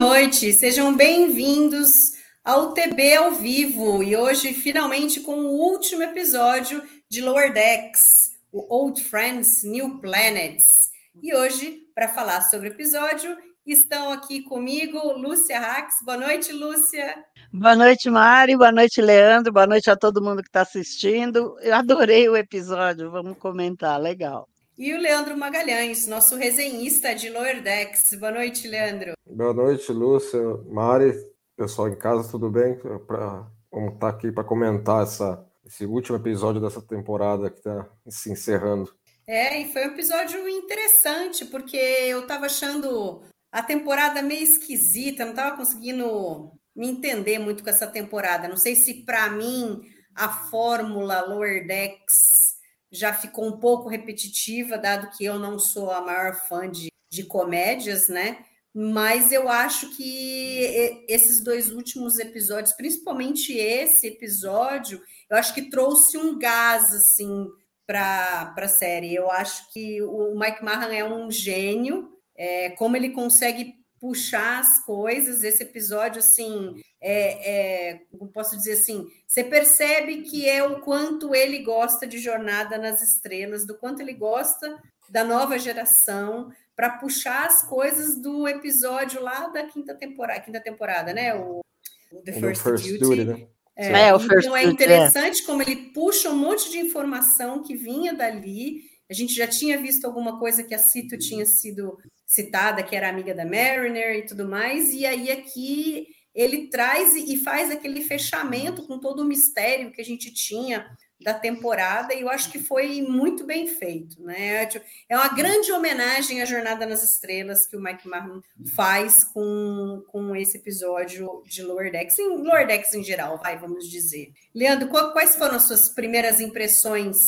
Noite, sejam bem-vindos ao TB ao vivo e hoje finalmente com o último episódio de Lower Decks, o Old Friends New Planets. E hoje, para falar sobre o episódio, estão aqui comigo Lúcia Rax. Boa noite, Lúcia. Boa noite, Mari. Boa noite, Leandro. Boa noite a todo mundo que está assistindo. Eu adorei o episódio. Vamos comentar. Legal. E o Leandro Magalhães, nosso resenhista de Lower Decks. Boa noite, Leandro. Boa noite, Lúcia, Mari, pessoal em casa, tudo bem? Pra, vamos estar aqui para comentar essa, esse último episódio dessa temporada que está se encerrando. É, e foi um episódio interessante, porque eu estava achando a temporada meio esquisita, não estava conseguindo me entender muito com essa temporada. Não sei se para mim a fórmula Lower Decks já ficou um pouco repetitiva, dado que eu não sou a maior fã de, de comédias, né? Mas eu acho que esses dois últimos episódios, principalmente esse episódio, eu acho que trouxe um gás assim para a série. Eu acho que o Mike Mahan é um gênio, é, como ele consegue puxar as coisas. Esse episódio, assim, é, é, como posso dizer assim, você percebe que é o quanto ele gosta de Jornada nas Estrelas, do quanto ele gosta da nova geração para puxar as coisas do episódio lá da quinta temporada, quinta temporada, né? O, o The First, First Duty. Duty, né? É, É, o First então é é. interessante como ele puxa um monte de informação que vinha dali. A gente já tinha visto alguma coisa que a Cito tinha sido citada, que era amiga da Mariner e tudo mais, e aí aqui ele traz e faz aquele fechamento com todo o mistério que a gente tinha da temporada, e eu acho que foi muito bem feito, né? É uma grande homenagem à Jornada nas Estrelas que o Mike Marlon faz com, com esse episódio de Lower Decks, em Lower Decks em geral, vai, vamos dizer. Leandro, quais foram as suas primeiras impressões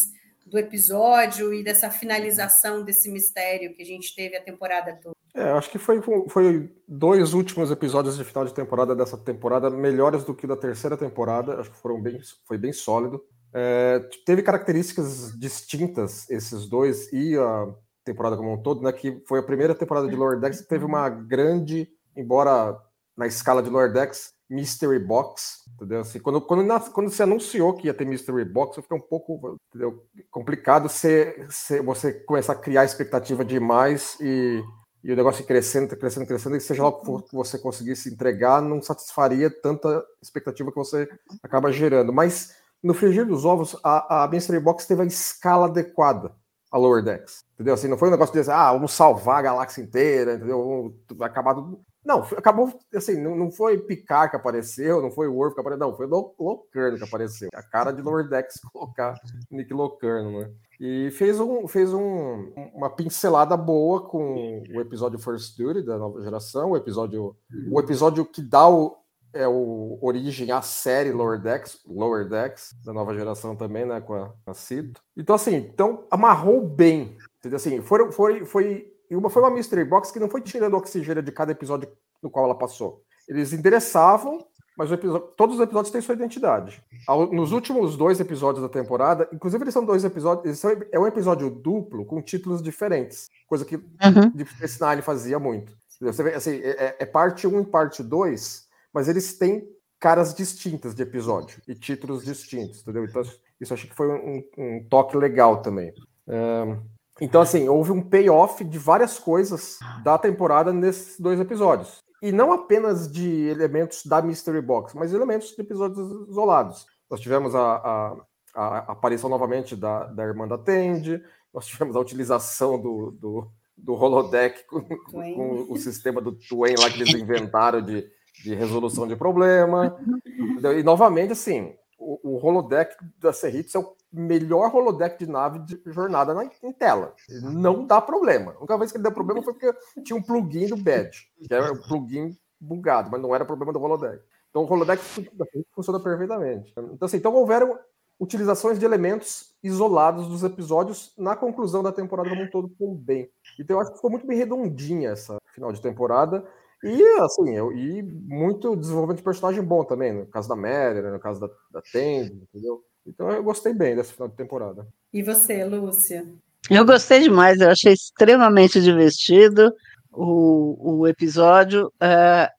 do episódio e dessa finalização desse mistério que a gente teve a temporada toda? É, acho que foi, foi dois últimos episódios de final de temporada dessa temporada melhores do que da terceira temporada. Acho que foram bem, foi bem sólido. É, teve características distintas esses dois e a temporada como um todo, né? Que foi a primeira temporada de Lower Decks teve uma grande, embora na escala de Lower Decks, Mystery Box, entendeu? Assim, quando, quando, na- quando se anunciou que ia ter Mystery Box, fica um pouco entendeu? complicado você, você, você começar a criar expectativa demais e, e o negócio crescendo, crescendo, crescendo, e seja lá o que for que você conseguisse entregar, não satisfaria tanta expectativa que você acaba gerando. Mas no frigir dos ovos, a, a Mystery Box teve a escala adequada a Lower Decks, entendeu? Assim, não foi um negócio de dizer, ah, vamos salvar a galáxia inteira, entendeu? Vamos acabar tudo. Não, acabou, assim, não, não foi Picard que apareceu, não foi o Worf que apareceu, não, foi Lo- Locarno que apareceu. A cara de Lower Decks colocar Nick Locarno, né? E fez, um, fez um, uma pincelada boa com o episódio First Duty da nova geração, o episódio, o episódio que dá o, é o origem à série Lower Decks, Lower Decks, da nova geração também, né, com a, a Cito. Então, assim, então amarrou bem, entendeu? Assim, foi, foi, foi, e uma, foi uma mystery box que não foi tirando oxigênio de cada episódio no qual ela passou. Eles endereçavam, mas episódio- todos os episódios têm sua identidade. Ao- nos últimos dois episódios da temporada, inclusive eles são dois episódios, eles são- é um episódio duplo com títulos diferentes, coisa que Deep Space Nine fazia muito. Você vê, assim, é, é parte 1 e parte 2, mas eles têm caras distintas de episódio e títulos distintos, entendeu? Então, isso achei que foi um, um toque legal também. É, então, assim, houve um payoff de várias coisas da temporada nesses dois episódios. E não apenas de elementos da Mystery Box, mas elementos de episódios isolados. Nós tivemos a, a- a aparição novamente da, da irmã da Tende, nós tivemos a utilização do, do, do holodeck com, com o sistema do Twain lá que eles inventaram de, de resolução de problema. E novamente, assim, o, o holodeck da Serritz é o melhor holodeck de nave de jornada na, em tela. Não dá problema. A única vez que ele deu problema foi porque tinha um plugin do Badge, que era um plugin bugado, mas não era problema do holodeck. Então o holodeck funciona perfeitamente. Então, assim, então houveram utilizações de elementos isolados dos episódios na conclusão da temporada como um todo também. Então eu acho que ficou muito bem redondinha essa final de temporada. E assim, eu, e muito desenvolvimento de personagem bom também, no caso da Mary, no caso da, da Tandy, entendeu? Então eu gostei bem dessa final de temporada. E você, Lúcia? Eu gostei demais, eu achei extremamente divertido o, o episódio, é,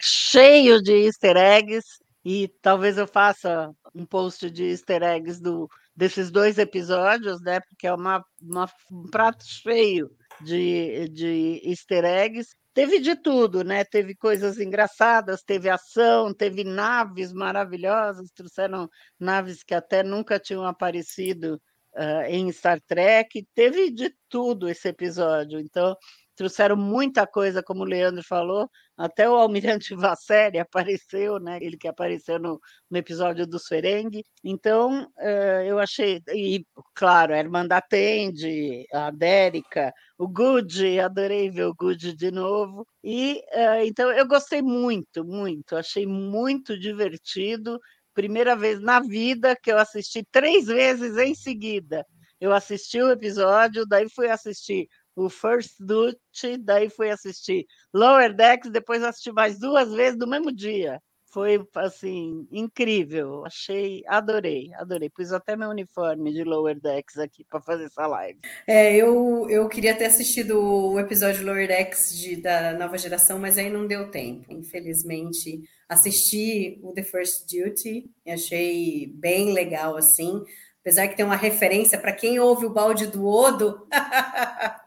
cheio de easter eggs, e talvez eu faça um post de easter eggs do, desses dois episódios, né? Porque é uma, uma um prato cheio de, de easter eggs. Teve de tudo, né? Teve coisas engraçadas, teve ação, teve naves maravilhosas, trouxeram naves que até nunca tinham aparecido uh, em Star Trek. Teve de tudo esse episódio. Então, trouxeram muita coisa, como o Leandro falou, até o Almirante Vasseri apareceu, né? Ele que apareceu no, no episódio do Ferengue. Então, uh, eu achei, e claro, a Irmã da Tende, a Dérica, o Good, adorei ver o Good de novo. E uh, então eu gostei muito, muito, achei muito divertido. Primeira vez na vida que eu assisti três vezes em seguida. Eu assisti o episódio, daí fui assistir o First Duty, daí fui assistir Lower Decks, depois assisti mais duas vezes no mesmo dia. Foi assim incrível, achei, adorei, adorei. Pus até meu uniforme de Lower Decks aqui para fazer essa live. É, eu, eu queria ter assistido o episódio Lower Decks de, da nova geração, mas aí não deu tempo. Infelizmente, assisti o The First Duty, achei bem legal assim. Apesar que tem uma referência para quem ouve o balde do Odo,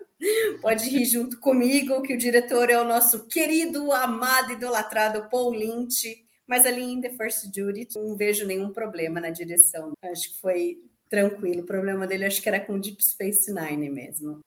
Pode rir junto comigo, que o diretor é o nosso querido, amado, idolatrado Paul Lynch. Mas ali em The First Duty, não vejo nenhum problema na direção. Acho que foi tranquilo. O problema dele acho que era com Deep Space Nine mesmo.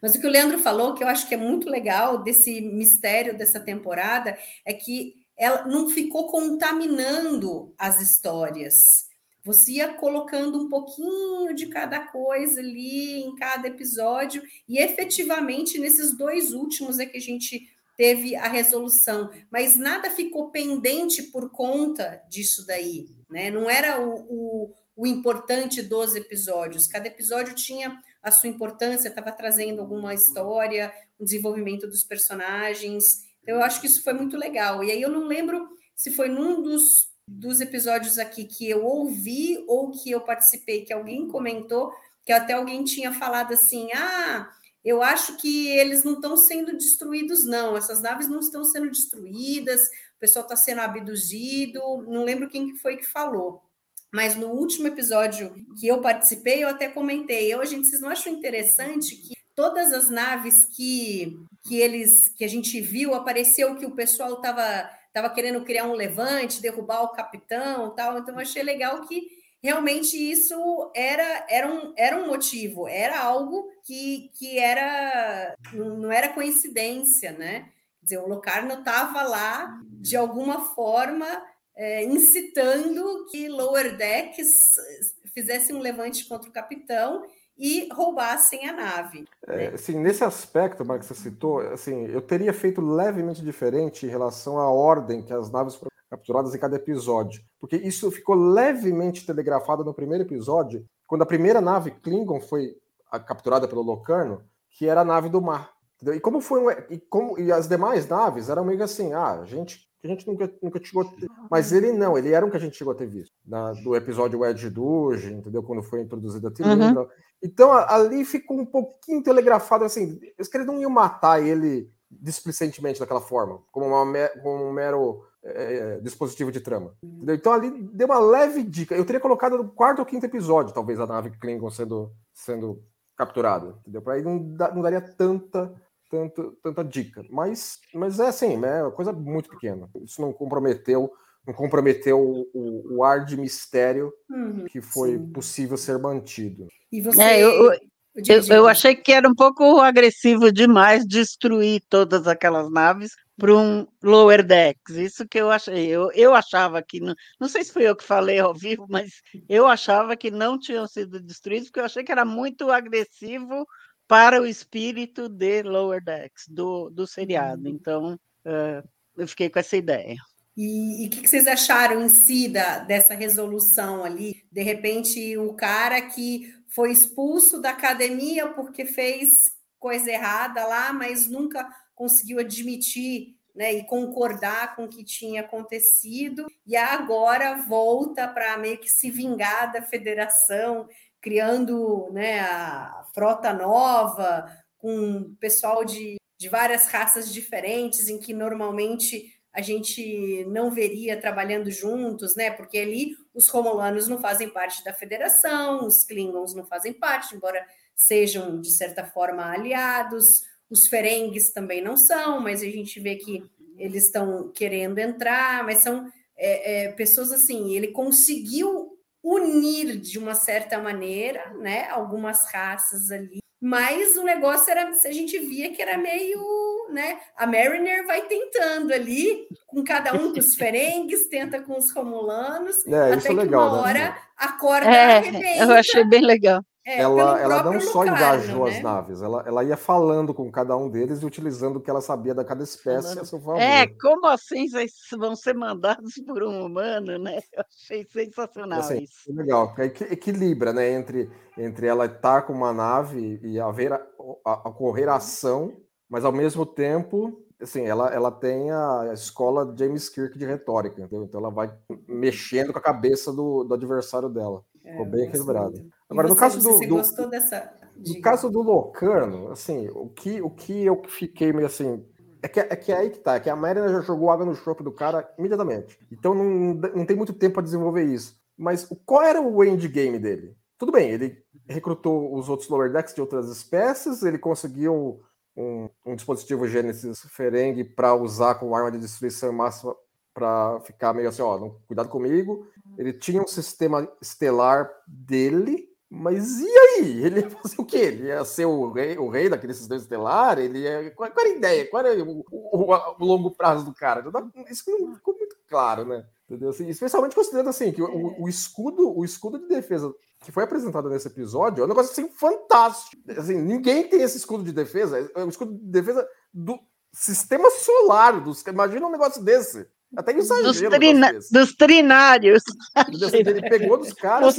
Mas o que o Leandro falou, que eu acho que é muito legal desse mistério dessa temporada, é que ela não ficou contaminando as histórias. Você ia colocando um pouquinho de cada coisa ali em cada episódio, e efetivamente nesses dois últimos é que a gente teve a resolução, mas nada ficou pendente por conta disso daí, né? Não era o, o, o importante dos episódios, cada episódio tinha a sua importância, estava trazendo alguma história, o desenvolvimento dos personagens. Então, eu acho que isso foi muito legal. E aí eu não lembro se foi num dos dos episódios aqui que eu ouvi ou que eu participei, que alguém comentou, que até alguém tinha falado assim: ah, eu acho que eles não estão sendo destruídos, não, essas naves não estão sendo destruídas, o pessoal está sendo abduzido, não lembro quem foi que falou. Mas no último episódio que eu participei, eu até comentei, eu, gente, vocês não acham interessante que todas as naves que, que eles que a gente viu apareceu que o pessoal estava estava querendo criar um levante, derrubar o capitão, tal. Então achei legal que realmente isso era, era, um, era um motivo, era algo que, que era não era coincidência, né? Quer dizer, o Locarno estava lá de alguma forma é, incitando que Lower Decks fizesse um levante contra o capitão e roubassem a nave. É, assim, nesse aspecto, Marcos, você citou, assim, eu teria feito levemente diferente em relação à ordem que as naves foram capturadas em cada episódio, porque isso ficou levemente telegrafado no primeiro episódio, quando a primeira nave Klingon foi capturada pelo Locarno, que era a nave do mar. Entendeu? E como foi um, e como e as demais naves eram meio assim, ah, a gente a gente nunca, nunca chegou a ter. Mas ele não, ele era um que a gente chegou a ter visto. Na, do episódio Edge Duge, entendeu? Quando foi introduzida a Tilindra. Uhum. Então ali ficou um pouquinho telegrafado assim. Os caras não iam matar ele displicentemente daquela forma, como, uma, como um mero é, dispositivo de trama. Entendeu? Então ali deu uma leve dica. Eu teria colocado no quarto ou quinto episódio, talvez, a nave Klingon sendo, sendo capturada. Entendeu? Para aí não, não daria tanta tanto, tanta dica. Mas, mas é assim, é uma coisa muito pequena. Isso não comprometeu não comprometeu o, o, o ar de mistério uhum, que foi sim. possível ser mantido. E você. É, eu, eu, eu, eu, achei que era um pouco agressivo demais destruir todas aquelas naves, para um lower decks. Isso que eu achei. Eu, eu achava que não, não sei se foi eu que falei ao vivo, mas eu achava que não tinham sido destruídos porque eu achei que era muito agressivo para o espírito de lower decks do, do seriado. Então uh, eu fiquei com essa ideia. E o que, que, vocês acharam em si da, dessa resolução ali? De repente, o cara que foi expulso da academia porque fez coisa errada lá, mas nunca conseguiu admitir né, e concordar com o que tinha acontecido, e agora volta para meio que se vingar da federação, criando né, a frota nova, com pessoal de, de várias raças diferentes, em que normalmente a gente não veria trabalhando juntos, né? Porque ali os romulanos não fazem parte da federação, os klingons não fazem parte, embora sejam de certa forma aliados, os ferengues também não são, mas a gente vê que eles estão querendo entrar, mas são é, é, pessoas assim, ele conseguiu unir de uma certa maneira, né? Algumas raças ali mas o negócio era, a gente via que era meio, né? A Mariner vai tentando ali, com cada um dos ferengues, tenta com os romulanos, é, até que legal, uma né? hora a corda é, arrebenta. Eu achei bem legal. É, ela, ela não só Lucario, engajou né? as naves, ela, ela ia falando com cada um deles e utilizando o que ela sabia da cada espécie a seu favor. É, como assim vocês vão ser mandados por um humano, né? Eu achei sensacional Assim, isso. legal, porque equi- equilibra, né, entre, entre ela estar com uma nave e haver a, a- ocorrer a ação, mas ao mesmo tempo, assim, ela, ela tem a escola James Kirk de retórica, entendeu? Então ela vai mexendo com a cabeça do, do adversário dela. Ficou bem É, eu gosto equilibrado. Agora, no você, caso do- você do- gostou dessa? No Diga. caso do Locarno, assim, o que, o que eu fiquei meio assim. É que, é que é aí que tá, é que a Marina já jogou água no chope do cara imediatamente. Então não, não tem muito tempo para desenvolver isso. Mas qual era o endgame dele? Tudo bem, ele recrutou os outros lower decks de outras espécies, ele conseguiu um, um dispositivo Genesis Ferengue para usar como arma de destruição máxima para ficar meio assim, ó, não, cuidado comigo. Ele tinha um sistema estelar dele, mas e aí? Ele ia fazer o quê? Ele ia ser o rei, o rei daquele sistema estelar? Ele ia... qual, qual era a ideia? Qual era o, o- o longo prazo do cara? Dá- Isso não ficou muito claro, né? Entendeu? Assim, especialmente considerando assim que o, o escudo, o escudo de defesa que foi apresentado nesse episódio é um negócio assim fantástico. Assim, ninguém tem esse escudo de defesa. É o escudo de defesa do sistema solar. Dos, imagina um negócio desse. Até Dos, exagero. um negócio trina- dos trinários. Assim, Ele pegou dos caras.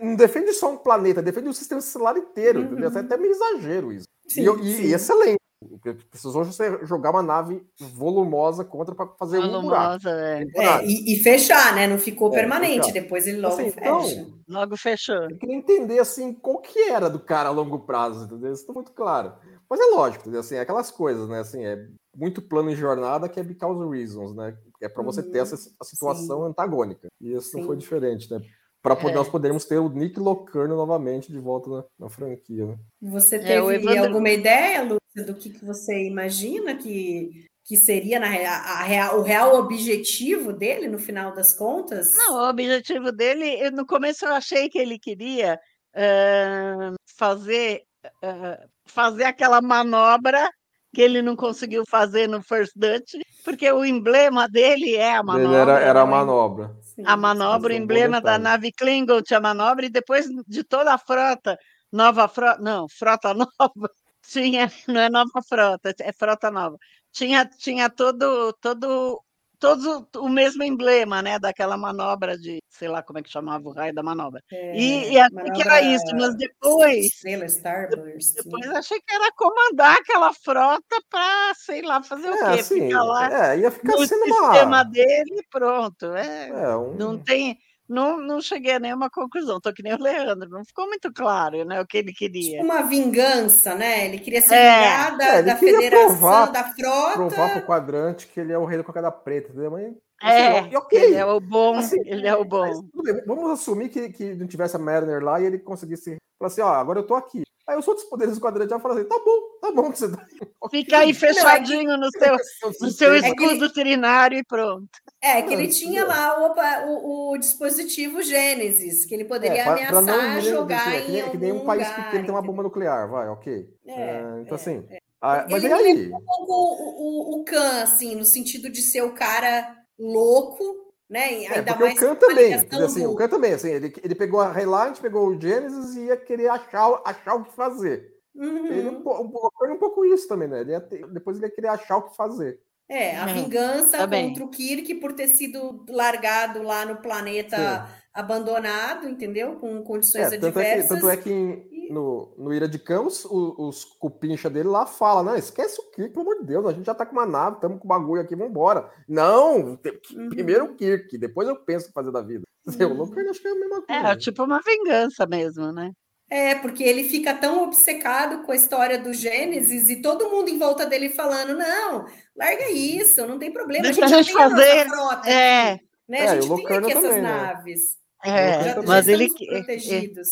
Não defende só um planeta, defende o sistema solar inteiro. Uhum. Entendeu? Assim, É até meio exagero isso. Sim, e- sim. e excelente. Porque Precisou você jogar uma nave volumosa contra para fazer um buraco. Volumosa, é. É, e, e fechar, né? Não ficou É, permanente. fechar. Depois ele logo Assim, fecha. então, Logo fechou. Eu queria entender assim qual que era do cara a longo prazo, entendeu? Isso tá muito claro. Mas é lógico, entendeu? Assim, é aquelas coisas, né? Assim, é muito plano em jornada que é because reasons, né? É para você ter Uhum. essa situação antagônica. E isso não foi Sim. diferente, né? Para poder, É. nós podermos ter o Nick Locarno novamente de volta na, na franquia, né? Você É, teve Evandro- alguma ideia, Lúcia, do que, que você imagina que, que seria na rea- a real- o real objetivo dele, no final das contas? Não, o objetivo dele, eu- no começo eu achei que ele queria ah, fazer, ah, fazer aquela manobra que ele não conseguiu fazer no First Dutch, porque o emblema dele é a manobra. Ele era, era a né? manobra. Sim, a manobra, o emblema da nave Klingon tinha manobra, e depois de toda a frota, nova frota, não, frota nova, tinha, não é nova frota, é frota nova, tinha, tinha todo, todo, todo o mesmo emblema, né, daquela manobra de, sei lá como é que chamava o raio da manobra. É, E, e achei que era isso, mas depois, Estrela, Starburst. depois né? achei que era comandar aquela frota para, sei lá, fazer o É, quê? assim, Ficar lá é, ia ficar no sendo sistema uma. dele e pronto. É, É, um, não tem, não, não cheguei a nenhuma conclusão. Tô que nem o Leandro, não ficou muito claro, né, o que ele queria. Uma vingança, né? Ele queria se É. vingar da, É, ele da queria federação, provar- da frota. provar pro quadrante que ele é o rei da cocada preta, entendeu? Mas, É, assim, ok. ele é o bom, Assim, ele é o bom. Mas, tudo bem, vamos assumir que, que não tivesse a Mariner lá e ele conseguisse falar assim: ó, agora eu tô aqui. Aí os outros poderes do quadrante já falam assim: tá bom, tá bom que você tá. Fica aí fechadinho no seu, no seu É que ele- escudo trinário e pronto. É, que ele Não, tinha lá o, o- o dispositivo Gênesis, que ele poderia É, pra- pra ameaçar irem- jogar é em que nem, é que nem um algum país lugar, pequeno tem uma bomba nuclear, vai, ok. É, É, então, é, assim, Ah, mas ele e aí? um pouco o, o, o Khan, assim, no sentido de ser o cara louco, né? É, Ainda porque o mais Khan também, assim, do- o Khan também, assim, ele, ele pegou a Reliant, pegou o Genesis e ia querer achar, achar o que fazer. Uhum. Ele um, um, um pouco isso também, né? Ele ia ter- depois ele ia querer achar o que fazer. É, a É, vingança também. contra o Kirk por ter sido largado lá no planeta abandonado, entendeu? Com condições É, tanto, é que, adversas. tanto é que em- no, no Ira de Campos, o- os cupincha dele lá falam, não, esquece o Kirk, pelo amor de Deus, a gente já tá com uma nave, estamos com o bagulho aqui, vambora. Não, Uhum. primeiro o Kirk, depois eu penso o que fazer da vida. O Uhum. Lockhart acho que é a mesma coisa. É, tipo uma vingança mesmo, né? É, porque ele fica tão obcecado com a história do Gênesis e todo mundo em volta dele falando: não, larga isso, não tem problema. Deixa a a gente gente a fazer, nossa frota é. né? É, a o gente tem aqui essas também, né? naves. É, já, já mas ele, que- é- é- protegidos.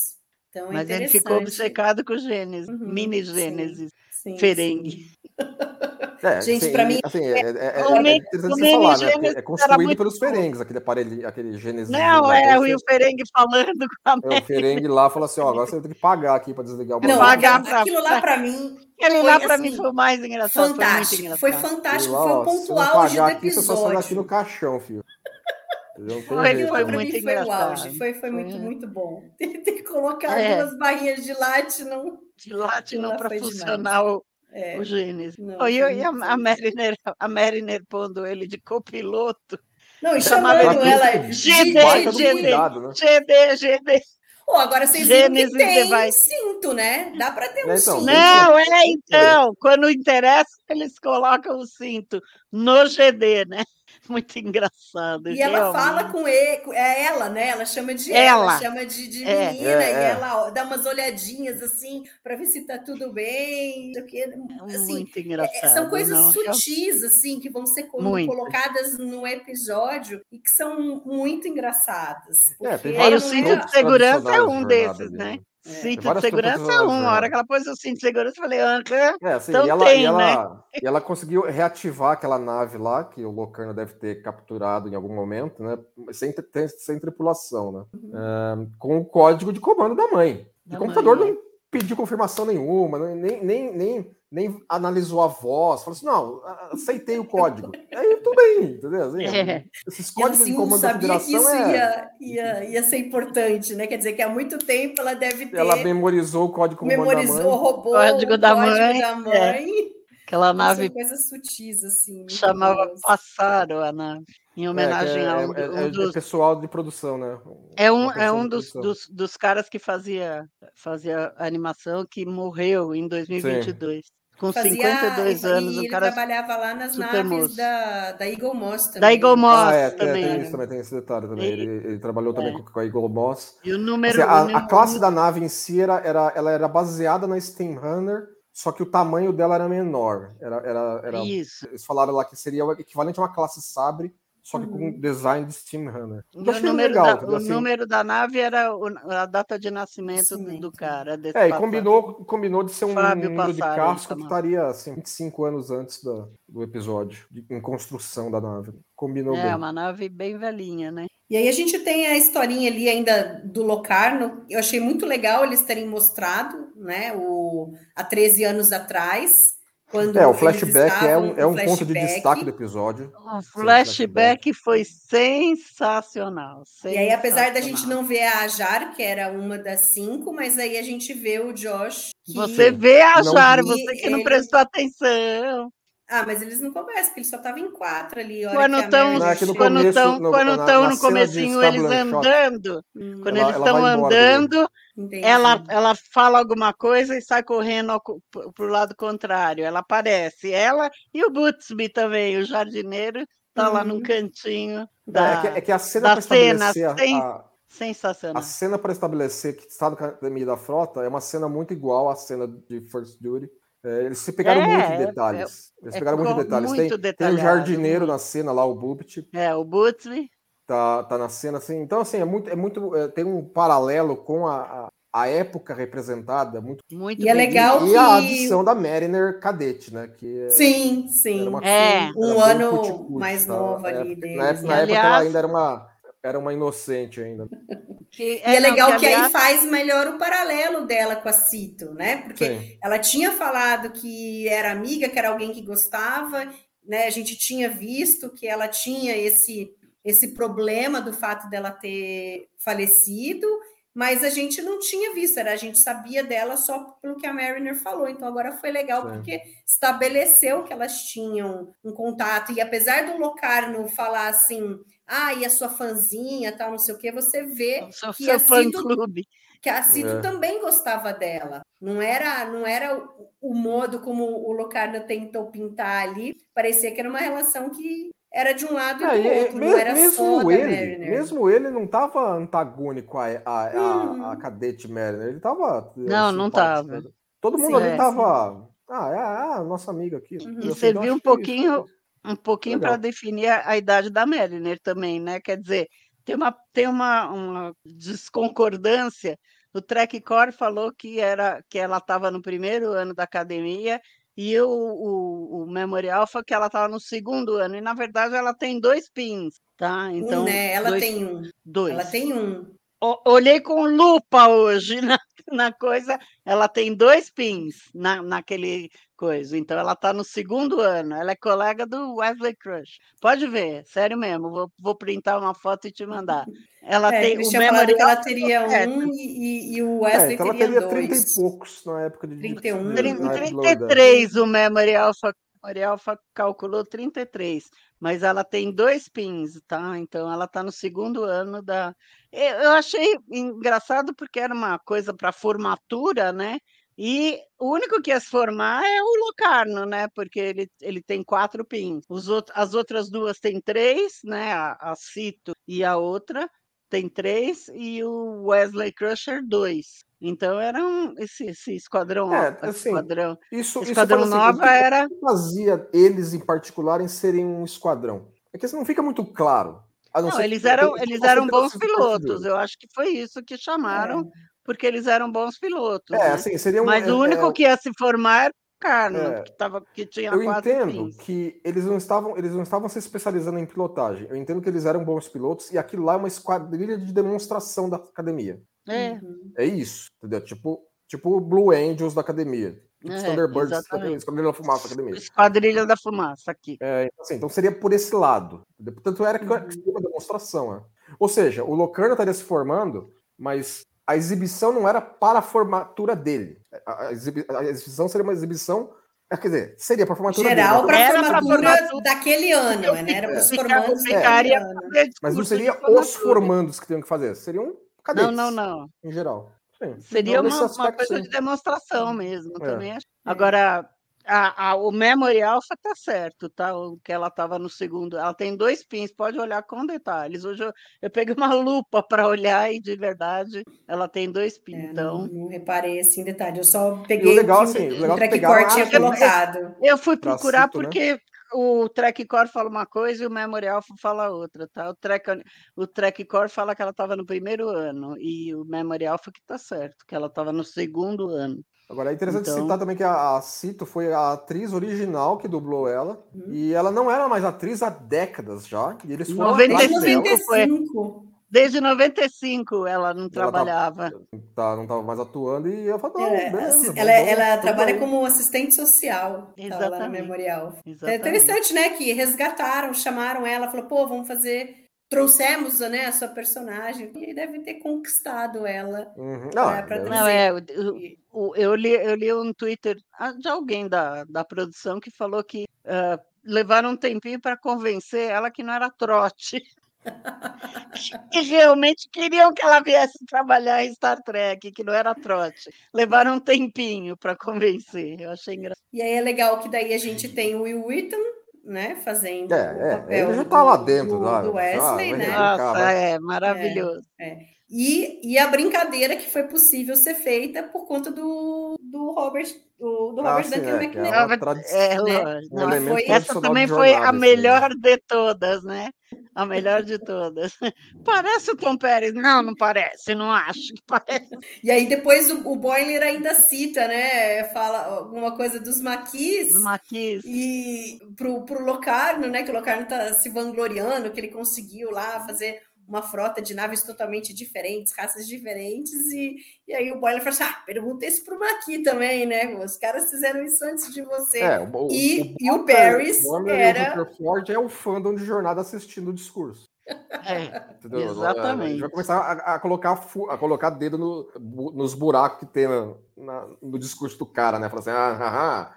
Então, é mas ele ficou obcecado com Gênesis, Uhum, mini. Gênesis, Sim, Ferengue. É, Gente, pra e, mim, assim, é, é, é, é interessante você falar, né? É construído muito pelos ferengues, aquele aparelho, aquele Gênesis. Não, lá. é, o Ferengue falando com a é, o ferengue lá fala assim, ó, agora você vai ter que pagar aqui para desligar o Não, bagulho. Pagar aquilo, pra- aquilo lá para mim Ele foi, lá pra assim, mim foi o mais engraçado. fantástico. Foi Foi, engraçado. fantástico, Lá, foi o não auge do pagar aqui, você só episódio. no caixão, filho. Tem Foi, foi né? muito mim foi o engraçado. auge, foi, foi muito, Foi. muito bom. Tem que colocar É. duas barrinhas de latte, não. De Latino Lá para foi funcionar o, É. o Gênesis. Não, e foi eu- e a, a, Mariner, a Mariner pondo ele de copiloto. Não, e Chamava chamando ela né? GD, GD. Pô, agora vocês viram que Gênesis tem Device. cinto, né? Dá para ter um É, então, cinto. Não, é então. Quando interessa, eles colocam o cinto no GD, né? Muito engraçado. E ela fala com ele, é ela, né? Ela chama de Ela. ela, chama de, de É. menina, É, e é. ela dá umas olhadinhas assim para ver se tá tudo bem. o quê. Assim, Muito é, engraçado. são coisas não, sutis, assim, que vão ser Muito. colocadas no episódio e que são muito engraçadas. É, É, o cinto é- de segurança é um desses, né? É. Cinto de segurança é tradicionais um. A hora jornada. que ela pôs o cinto de segurança, eu falei, aham. É, assim, Então e, ela, tem, e, ela, né? e ela conseguiu reativar aquela nave lá, que o Locarno deve ter capturado em algum momento, né? Sem, sem tripulação, né? É, com o código de comando da mãe. Uhum. Da o computador mãe, não pediu confirmação nenhuma, não- nem, nem, nem, nem analisou a voz, falou assim: não, aceitei o código. Aí tudo bem, entendeu? Assim, É. Esses ela, códigos assim, de não comando da sabia que isso federação é. ia, ia, ia ser importante, né? Quer dizer que há muito tempo ela deve ter Ela memorizou o código memorizou, da mãe. roubou Código o da código mãe, da é. mãe. Aquela São nave coisas sutis, assim. chamava boas. Passaro a nave, em É, homenagem é, a um, é- um é- é dos pessoal de produção, né? É um, é um de dos, dos, dos caras que fazia, fazia animação que morreu em 2022. Com Fazia- 52 e- anos, e um ele cara trabalhava lá nas naves moço. da, da Eagle Moss também. da Eagle Moss Ah, é, tem, também. tem né? isso também, tem esse detalhe também. Ele- Ele, ele trabalhou também É. com, com a Eagle Moss. E o número. Assim, a, a classe da nave em si era, era, ela era baseada na Steamrunner, só que o tamanho dela era menor. Era, era, era, Isso. eles falaram lá que seria o equivalente a uma classe Sabre, só que Uhum. com design de Steamrunner. E Eu o achei número, legal, da, o Assim, número da nave era a data de nascimento do, Sim. do cara. desse É, e combinou, combinou de ser um Fábio número de casco que estaria assim, 25 anos antes da- do episódio, de- em construção da nave. Combinou É, bem. uma nave bem velhinha, né? E aí a gente tem a historinha ali ainda do Locarno. Eu achei muito legal eles terem mostrado, né, o, há 13 anos atrás. Quando É, o flashback é um, é um ponto de destaque do episódio. O flashback foi sensacional. E aí, apesar da gente sensacional. não ver a Ajar, que era uma das cinco, mas aí a gente vê o Josh. que- Você vê a Não vi você que não ele- prestou atenção. Ah, mas eles não conversam, porque ele só estava em quatro ali. a Quando a estão Mary Não, é que no chega. quando começo, tão, no- quando na- na no comecinho eles andando, Hum, quando Ela- eles estão andando, entendi. ela, ela fala alguma coisa e sai correndo ao pro pro lado contrário. Ela aparece. Ela e o Bootsby também, o jardineiro, tá lá Uhum. num cantinho É, da... é que, é que a cena da para cena, a- sem- a, a Sensacional. cena para estabelecer que está no Academia da Frota é uma cena muito igual à cena de First Duty. É, eles se pegaram É, muito em é- detalhes. Eles é pegaram muito detalhes. muito tem, tem o jardineiro muito. na cena lá, o Bubit, É, o Bootsby. tá, tá na cena assim. Então, assim, é muito. É muito é, tem um paralelo com a, a, a época representada, muito. Muito E é legal e que- a adição da Mariner cadete, né? Que é- Sim, sim. uma É. Um ano mais tá? nova Na ali época- deles, Na época, né? na época ela Aliás- ainda era uma, era uma inocente ainda. Que- E é, não, legal que, aí aliás, faz melhor o paralelo dela com a Cito, né? Porque Sim. ela tinha falado que era amiga, que era alguém que gostava, né? A gente tinha visto que ela tinha esse esse problema do fato dela ter falecido, mas a gente não tinha visto, era, a gente sabia dela só pelo que a Mariner falou. Então agora foi legal Sim. porque estabeleceu que elas tinham um contato e apesar do Locarno falar assim, ah, e a sua fanzinha, tal, não sei o que, você vê Seu, que seu a Cito clube. que a Cito É. também gostava dela. Não era, não era o, o modo como o Locarno tentou pintar ali. Parecia que era uma relação que era de um lado e É, do outro, me- não era só mesmo da ele, Mariner. mesmo ele não estava antagônico à, à, à- Uhum. à cadete Mariner, ele estava Não, não tava. Todo mundo Sim, ali é, estava, ah, é a nossa amiga aqui. Uhum. E você viu "Eu um pouquinho, isso- um pouquinho para definir a, a idade da Mariner também, né? Quer dizer, tem uma, tem uma, uma desconcordância. O Trek Core falou que, era, que ela estava no primeiro ano da academia e o, o, o Memorial Alpha que ela estava no segundo ano. E, na verdade, ela tem dois pins, tá? Então, um, né? Ela dois, tem um. dois. Ela tem um. O- Olhei com lupa hoje na, na coisa. Ela tem dois pins na, naquele coisa. Então, ela está no segundo ano. Ela é colega do Wesley Crush. Pode ver, sério mesmo. Vou, vou printar uma foto e te mandar. Ela É, tem o tinham falado que ela memorial teria um e, e- e o É, Wesley então ela teria teria 30 dois. e poucos na época de 31. de- Trin- na época de Lower Decks. 33, o Memory Alpha, calculou 33, mas ela tem dois pins, tá? Então ela está no segundo ano da. Eu eu achei engraçado porque era uma coisa para formatura, né? E o único que ia se formar é o Locarno, né? Porque ele, ele tem quatro pins. Os out- as outras duas têm três, né? A, a Cito e a outra tem três, e o Wesley Crusher, dois. Então era um, esse, esse esquadrão, É, assim, esquadrão, Isso, isso esquadrão fala assim, nova que- era. o que fazia eles em particular em serem um esquadrão? É que isso não fica muito claro. Não Não, eles eram, eles eram bons pilotos. Eu acho que foi isso que chamaram, É. porque eles eram bons pilotos. É, né? assim, seria um. Mas é- o único é- que ia se formar era o Carno, É. que, tava, que tinha Eu entendo pins. que eles não estavam, eles não estavam se especializando em pilotagem. Eu entendo que eles eram bons pilotos e aquilo lá é uma esquadrilha de demonstração da academia. É, Uhum. É isso, entendeu? Tipo, tipo o Blue Angels da academia, tipo É, Thunderbirds. Esquadrilha da Fumaça da academia. Esquadrilha da Fumaça aqui. É, assim, então seria por esse lado. Portanto, era que Uhum. que seria uma demonstração. né? Ou seja, o Locarno estaria se formando, mas a exibição não era para a formatura dele. A, exibi- a exibição seria uma exibição. é, Quer dizer, seria para a formatura Geral dele. para a formatura formatura. daquele ano, né? Era para os formandos fazer Mas não seria os formandos que teriam que fazer, seriam cadetes. Não, não, não. Em geral. Sim. Seria Então, uma, uma coisa sim. de demonstração mesmo, É. também acho. Agora, a, a- o Memory Alpha tá certo, tá? O que ela estava no segundo. Ela tem dois pins, pode olhar com detalhes. Hoje eu, eu peguei uma lupa para olhar e de verdade ela tem dois pins. É, então, não, não reparei assim em detalhe. Eu só peguei o legal, que assim, o legal que Track Core tinha colocado. eu fui procurar né? porque o Track Core fala uma coisa e o Memory Alpha fala outra, tá? O Track, o track Core fala que ela estava no primeiro ano e o Memory Alpha que tá certo, que ela estava no segundo ano. Agora é interessante Então- citar também que a, a Cito foi a atriz original que dublou ela. Uhum. E ela não era mais atriz há décadas já. E eles foram 95 atrás dela. foi. 95. Desde 95 ela não Ela trabalhava. Tá, não estava mais atuando e eu falei, não, É, beleza, ela, vamos- ela tudo trabalha como assistente social tá lá no Exatamente. Memorial. É Exatamente. interessante, né? Que resgataram, chamaram ela, falou, pô, vamos fazer. Trouxemos né, a sua personagem e deve ter conquistado ela. Uhum. Não, é- Não, é, o- eu, li, eu li um Twitter ah, de alguém da, da produção que falou que ah, levaram um tempinho para convencer ela que não era trote. que realmente queriam que ela viesse trabalhar em Star Trek, que não era trote. Levaram um tempinho para convencer. Eu achei engraçado. E aí é legal que daí a gente tem o Will Wheaton, né? Fazendo É, o é, papel ele já tá lá do- dentro, do, lá, do Wesley, vai né? Nossa, é maravilhoso. E, e a brincadeira que foi possível ser feita por conta do, do Robert, do, do Ah, Robert sim, Duncan é, é McNair. tradição, É, né? um Não, elemento foi- Essa também de foi a aí, né? melhor de todas, né? A melhor de todas. Parece o Tom Pérez. Não, não parece, não acho que parece. E aí depois o, o Boiler ainda cita, né? Fala alguma coisa dos maquis. Do Maquis. E pro, pro Locarno, né? Que o Locarno tá se vangloriando, que ele conseguiu lá fazer uma frota de naves totalmente diferentes, raças diferentes, e, e aí o Boiler falou assim: ah, pergunta isso para o Maqui também, né? Os caras fizeram isso antes de você. É, o, e, o, e o Paris o era. O Ford é o fandom de jornada assistindo o discurso. É, Entendeu? A gente exatamente. vai começar a, a colocar, a colocar dedo no- nos buracos que tem na- na- no discurso do cara, né? Falar assim, ah, ah, ah.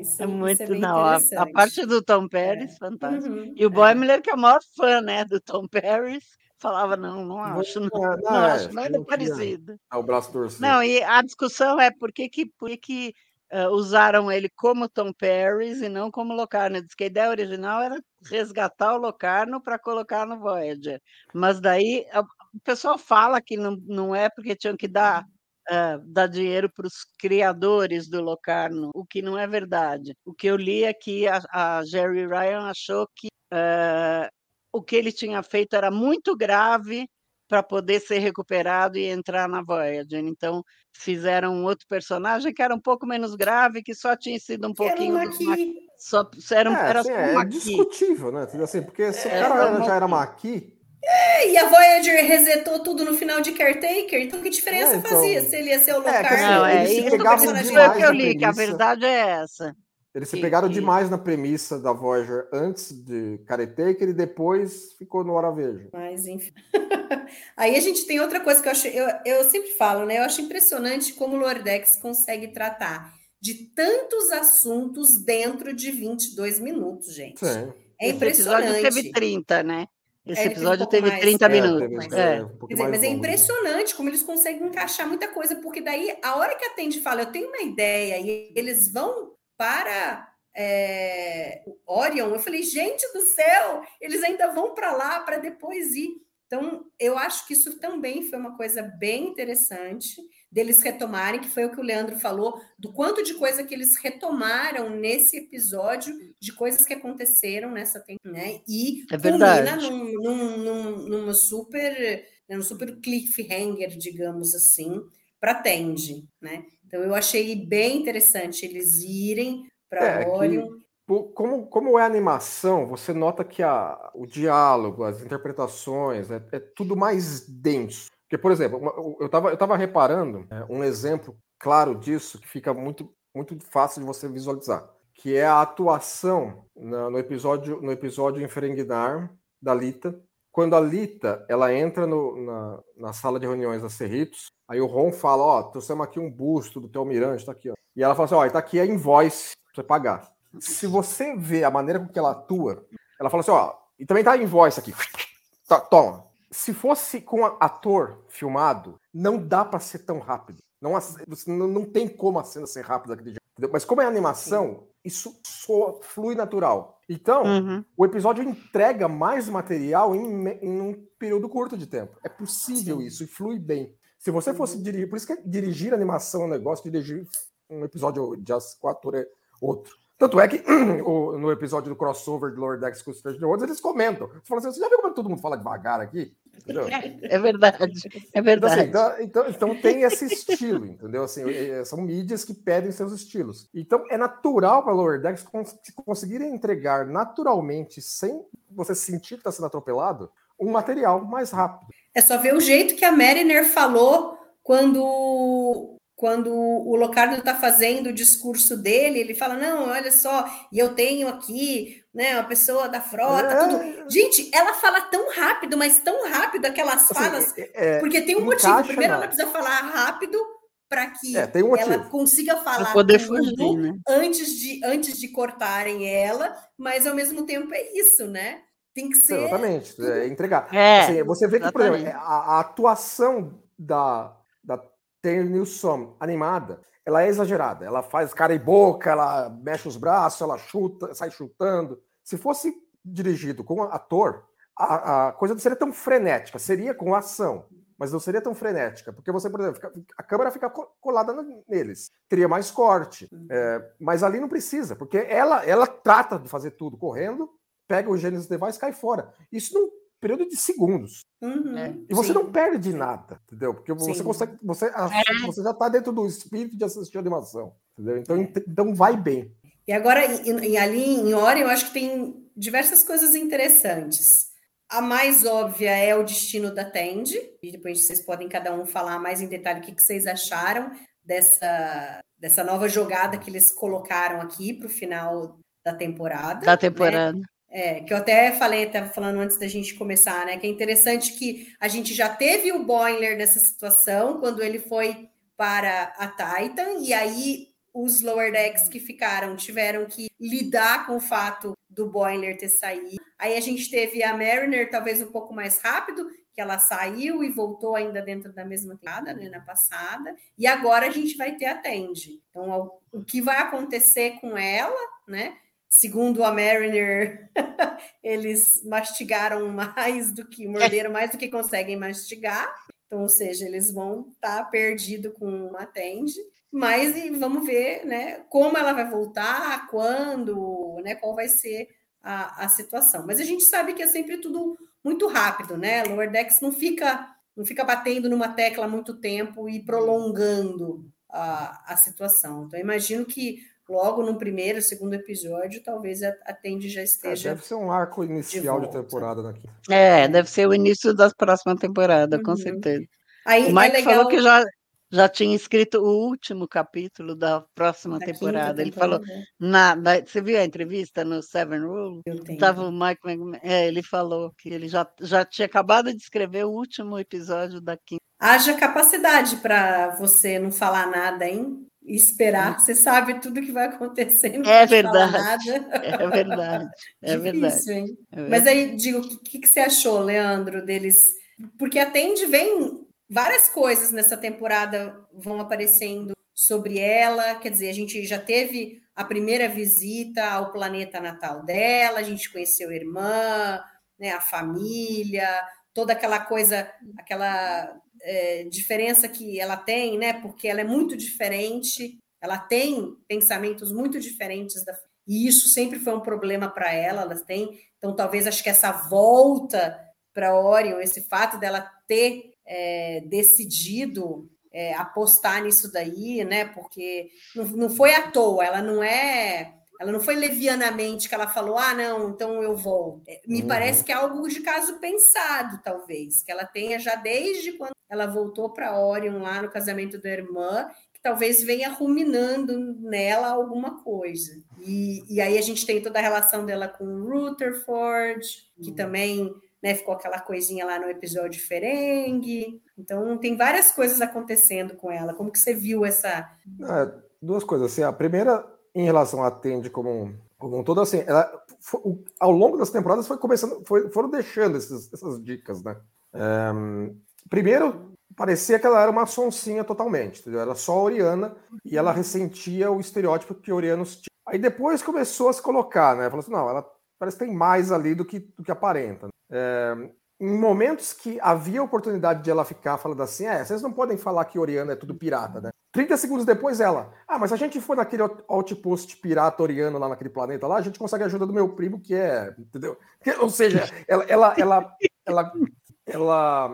Isso- É muito bem não. A, parte do Tom Paris, fantástico. Uhum, E o é. Boimler, que é o maior fã, né, do Tom Paris, falava, não, não acho, não, É, não é, acho nada não parecido. dar o braço torcido. Não, e a discussão é por que que, por que, que eh, usaram ele como Tom Paris e não como Locarno. Diz que a ideia original era resgatar o Locarno para colocar no Voyager. Mas daí a- o pessoal fala que não, não é porque tinham que dar, eh, dar dinheiro para os criadores do Locarno, o que não é verdade. O que eu li é que a, a Jerry Ryan achou que eh, o que ele tinha feito era muito grave para poder ser recuperado e entrar na Voyager. Então, fizeram um outro personagem que era um pouco menos grave, que só tinha sido um era pouquinho. Só, era, um- É, era assim, é um Maqui. discutível, né? Entendeu? Assim, porque se É, o cara só um já era Maqui. É, E a Voyager resetou tudo no final de Caretaker, então que diferença É, então- fazia se ele ia ser o É, Locarno? que assim, Não, é isso pegavam foi personagem o demais que eu li, que a verdade é essa. eles se pegaram que- demais na premissa da Voyager antes de Caretaker e depois ficou no Hora Veja. Mas, enfim. Aí a gente tem outra coisa que eu acho, eu, eu sempre falo, né? Eu acho impressionante como o Lordex consegue tratar de tantos assuntos dentro de 22 minutos, gente. Sim. É Esse episódio impressionante. teve 30, né? Esse É, ele teve um episódio pouco teve mais. 30 É, minutos. teve- é. é, um dizer, mais mas é impressionante como eles conseguem encaixar muita coisa, porque daí, a hora que a Tandy fala, eu tenho uma ideia, e eles vão para é, o Orion, eu falei, gente do céu, eles ainda vão para lá para depois ir. Então, eu acho que isso também foi uma coisa bem interessante deles retomarem, que foi o que o Leandro falou, do quanto de coisa que eles retomaram nesse episódio, de coisas que aconteceram nessa temporada, né? E É verdade. num, num, num, numa super, num super cliffhanger, digamos assim, para Tandy, né? Então eu achei bem interessante eles irem para É, que- Orion. Pô, Como, como é animação, você nota que a, o diálogo, as interpretações, é, é tudo mais denso. Porque, por exemplo, eu estava eu tava reparando é, um exemplo claro disso que fica muito, muito fácil de você visualizar, que é a atuação na- no episódio no episódio em da Lita. Quando a Lita ela entra no- na, na sala de reuniões da Cerritos, aí o Ron fala: Ó, trouxemos aqui um busto do teu almirante, tá aqui, ó. E ela fala assim: Ó, tá aqui a invoice pra você pagar se você vê a maneira com que ela atua, ela fala assim, ó, e também tá em voz aqui. Tá, toma. Se fosse com ator filmado, não dá pra ser tão rápido. Não, não, tem como a cena ser rápida daquele jeito. Mas como é animação, isso soa- flui natural. Então, Uhum. o episódio entrega mais material em, em um período curto de tempo. É possível Sim. isso e flui bem. Se você fosse dirigir, por isso que dirigir animação é um negócio, dirigir um episódio de as quatro é outro. Tanto é que no episódio do crossover de Lord X com os Stranger Worlds, eles comentam. Eles falam assim: você já viu como todo mundo fala devagar aqui? Entendeu? É verdade, é Então, assim, verdade. então, então- então tem esse estilo, entendeu? Assim, eh, são mídias que pedem seus estilos. Então é natural para a Lower Decks cons- conseguirem entregar naturalmente, sem você sentir que está sendo atropelado, um material mais rápido. É só ver o jeito que a Mariner falou quando quando o Locarno está fazendo o discurso dele, ele fala: Não, olha só, e eu tenho aqui né, uma pessoa da frota, É. tudo. Gente, ela fala tão rápido, mas tão rápido aquelas Assim, falas, é- é- porque tem um motivo. Primeiro, na- ela precisa falar rápido para que É, tem um ela consiga falar poder fugir, né? antes de, antes de cortarem ela, mas ao mesmo tempo é isso, né? Tem que ser. Exatamente, é, entregar. É, Assim, você vê que, por exemplo, a, a atuação da, da Taylor Nilsson animada, ela é exagerada. Ela faz cara e boca, ela mexe os braços, ela chuta, sai chutando. Se fosse dirigido com ator, a, a coisa não seria tão frenética, seria com ação, mas não seria tão frenética, porque você, por exemplo, a câmera fica co- colada neles, teria mais corte, é, mas ali não precisa, porque ela, ela trata de fazer tudo correndo, pega o Genesis Device e cai fora. Isso num período de segundos. Uhum, É. E você sim. não perde nada, entendeu? Porque você Sim. consegue. Você, É. você já está dentro do espírito de assistir a animação. Entendeu? Então, ent- então vai bem. E agora, em- em- ali em Orion, eu acho que tem diversas coisas interessantes. a mais óbvia é o destino da Tende, e depois vocês podem cada um falar mais em detalhe o que, que vocês acharam dessa, dessa nova jogada que eles colocaram aqui para o final da temporada. Da né? É, que eu até falei, estava falando antes da gente começar, né? Que é interessante que a gente já teve o Boiler nessa situação quando ele foi para a Titan, e aí os Lower Decks que ficaram tiveram que lidar com o fato do Boiler ter saído. Aí a gente teve a Mariner, talvez um pouco mais rápido, que ela saiu e voltou ainda dentro da mesma temporada, né, na passada. E agora a gente vai ter a Tende. Então, o que vai acontecer com ela, né? Segundo a Mariner, eles mastigaram mais do que morderam mais do que conseguem mastigar. Então, ou seja, eles vão estar tá perdido com a Tende. Mas e vamos ver, né, como ela vai voltar, quando, né, qual vai ser a, a situação. Mas a gente sabe que é sempre tudo muito rápido, né? Lower Decks não fica não fica batendo numa tecla muito tempo e prolongando a, a situação. Então, imagino que logo no primeiro, segundo episódio, talvez a, Tende já esteja. É, deve ser um arco inicial de, de temporada daqui. É, deve ser o início da próxima temporada, uhum. com certeza. Aí, o Mike é falou que já, já tinha escrito o último capítulo da próxima da temporada. Ele falou, na, na, você viu a entrevista no Seven Rule? Tava o Mike é, ele falou que ele já, já tinha acabado de escrever o último episódio da quinta. Haja capacidade para você não falar nada, hein? E esperar, você sabe tudo que vai acontecer. Não é verdade. É verdade. É Difícil, verdade. Hein? É verdade. Mas aí, digo, o que, que você achou, Leandro, deles? Porque a Tende vem várias coisas nessa temporada vão aparecendo sobre ela. Quer dizer, a gente já teve a primeira visita ao planeta natal dela, a gente conheceu a irmã, né, a família, toda aquela coisa, aquela é, diferença que ela tem, né? Porque ela é muito diferente, ela tem pensamentos muito diferentes da e isso sempre foi um problema para ela, ela tem. Então, talvez acho que essa volta para Orion, esse fato dela ter é, decidido é, apostar nisso daí, né? Porque não, não foi à toa, ela não é. Ela não foi levianamente que ela falou, ah, não, então eu vou. É, me uhum. parece que é algo de caso pensado, talvez, que ela tenha já desde quando ela voltou para Orion lá no casamento da irmã, que talvez venha ruminando nela alguma coisa. E, e aí a gente tem toda a relação dela com Rutherford, que uhum. também né? Ficou aquela coisinha lá no episódio Ferengue. Então tem várias coisas acontecendo com ela. Como que você viu essa? É, duas coisas. Assim, a primeira em relação à Tende como como um todo, assim, ela, ao longo das temporadas foi começando, foi, foram deixando esses, essas dicas, né? É, primeiro, parecia que ela era uma sonsinha totalmente, entendeu? Era só a Oriana e ela ressentia o estereótipo que Orianos tinham. Aí depois começou a se colocar, né? Falou assim, não, ela parece que tem mais ali do que, do que aparenta. É, em momentos que havia oportunidade de ela ficar falando assim, é, vocês não podem falar que Oriana é tudo pirata, né? 30 segundos depois ela, ah, mas a gente for naquele outpost pirata oriano lá naquele planeta lá, a gente consegue a ajuda do meu primo que é, entendeu? Ou seja, ela, ela, ela, ela, ela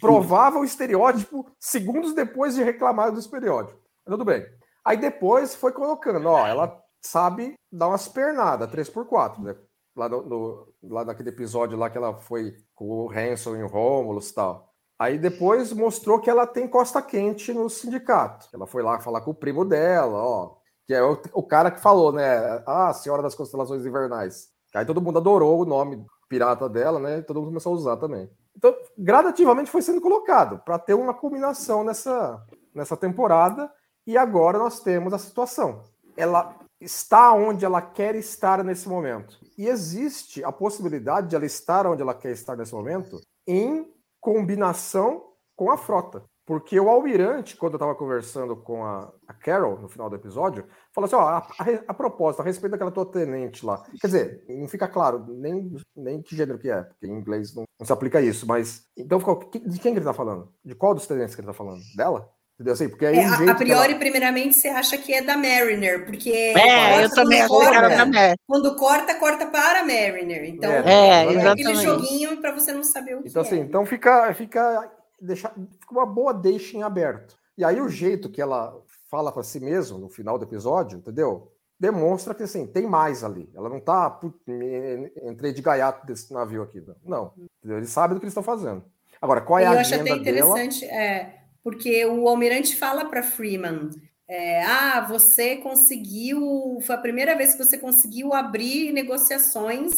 provava o estereótipo segundos depois de reclamar do estereótipo. Tudo bem. Aí depois foi colocando, ó, ela sabe dar umas pernadas, 3x4, né? lá, no, no, lá naquele episódio lá que ela foi com o Hanson e o Romulus e tal. Aí depois mostrou que ela tem costa quente no sindicato. Ela foi lá falar com o primo dela, ó, que é o, o cara que falou, né? Ah, Senhora das Constelações Invernais. Aí todo mundo adorou o nome pirata dela, né? Todo mundo começou a usar também. Então, gradativamente foi sendo colocado para ter uma combinação nessa, nessa temporada. E agora nós temos a situação. Ela está onde ela quer estar nesse momento. E existe a possibilidade de ela estar onde ela quer estar nesse momento em combinação com a frota. Porque o almirante, quando eu estava conversando com a, a, Carol no final do episódio, falou assim: ó, a, a, a, propósito, a respeito daquela tua tenente lá. Quer dizer, não fica claro nem, nem que gênero que é, porque em inglês não, não se aplica isso, mas. Então, de quem que ele está falando? De qual dos tenentes que ele está falando? Dela? Entendeu? Assim, porque aí é, a, a priori, ela... primeiramente, você acha que é da Mariner, porque. É, eu também acho que era da Mariner. Quando corta, corta para a Mariner. Então, é, é, é aquele joguinho para você não saber o que então, é. Assim, então fica, fica, deixa, fica uma boa deixa em aberto. E aí o jeito que ela fala para si mesma no final do episódio, entendeu? demonstra que assim, tem mais ali. Ela não tá, "Putz, me- entrei de gaiato desse navio aqui. Não. Não. Eles sabem do que eles estão fazendo. Agora, qual é a eu acho até agenda dela? interessante, é, porque o almirante fala para Freeman: é, ah, você conseguiu, foi a primeira vez que você conseguiu abrir negociações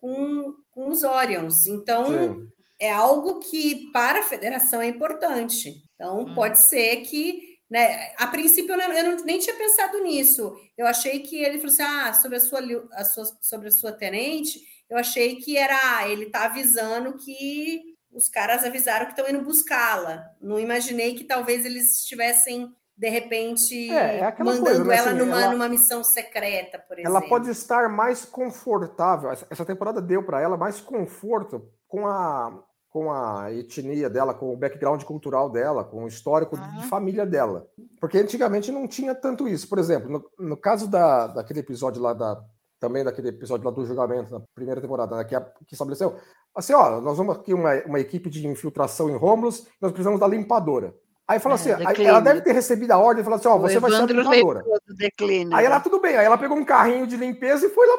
com, com os Orions. Então, Sim. É algo que para a federação é importante. Então, pode ser que. Né, a princípio, eu, não- eu não- nem tinha pensado nisso. Eu achei que ele falou assim: ah, sobre a sua, a sua- sobre a sua tenente, eu achei que era. ah, Ele está avisando que os caras avisaram que estão indo buscá-la. Não imaginei que talvez eles estivessem, de repente, É, é mandando coisa, né, ela assim, numa, ela- numa missão secreta, por exemplo. Ela pode estar mais confortável. Essa essa temporada deu para ela mais conforto com a, com a etnia dela, com o background cultural dela, com o histórico Ah. de família dela. Porque antigamente não tinha tanto isso. Por exemplo, no, no caso da, daquele episódio lá da. Também daquele episódio lá do julgamento, na primeira temporada, né, que, a- que estabeleceu. Assim, ó, nós vamos aqui uma, uma equipe de infiltração em Romulus, nós precisamos da limpadora. Aí falou É, assim, declínio. ela deve ter recebido a ordem e falou assim, ó, você vai ser a limpadora. declínio. Aí ela, tudo bem. Aí ela pegou um carrinho de limpeza e foi lá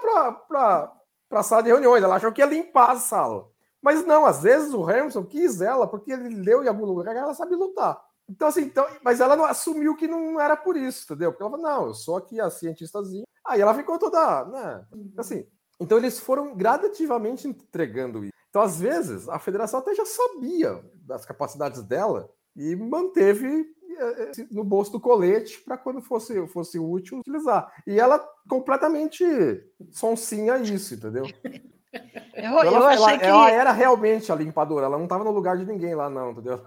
pra, pra sala de reuniões. Ela achou que ia limpar a sala. Mas não, às vezes o Hamilton quis ela, porque ele leu em algum lugar que ela sabe lutar. Então, assim, então, mas ela não assumiu que não era por isso, entendeu? Porque ela falou, não, eu sou aqui a cientistazinha. Aí ela ficou toda, né? Assim, então eles foram gradativamente entregando isso. Então, às vezes, a federação até já sabia das capacidades dela e manteve eh, eh, no bolso do colete para quando fosse, fosse útil utilizar. E ela completamente sonsinha isso, entendeu? Eu, Então, eu ela, achei ela- que. ela era realmente a limpadora, ela não estava no lugar de ninguém lá, não, entendeu?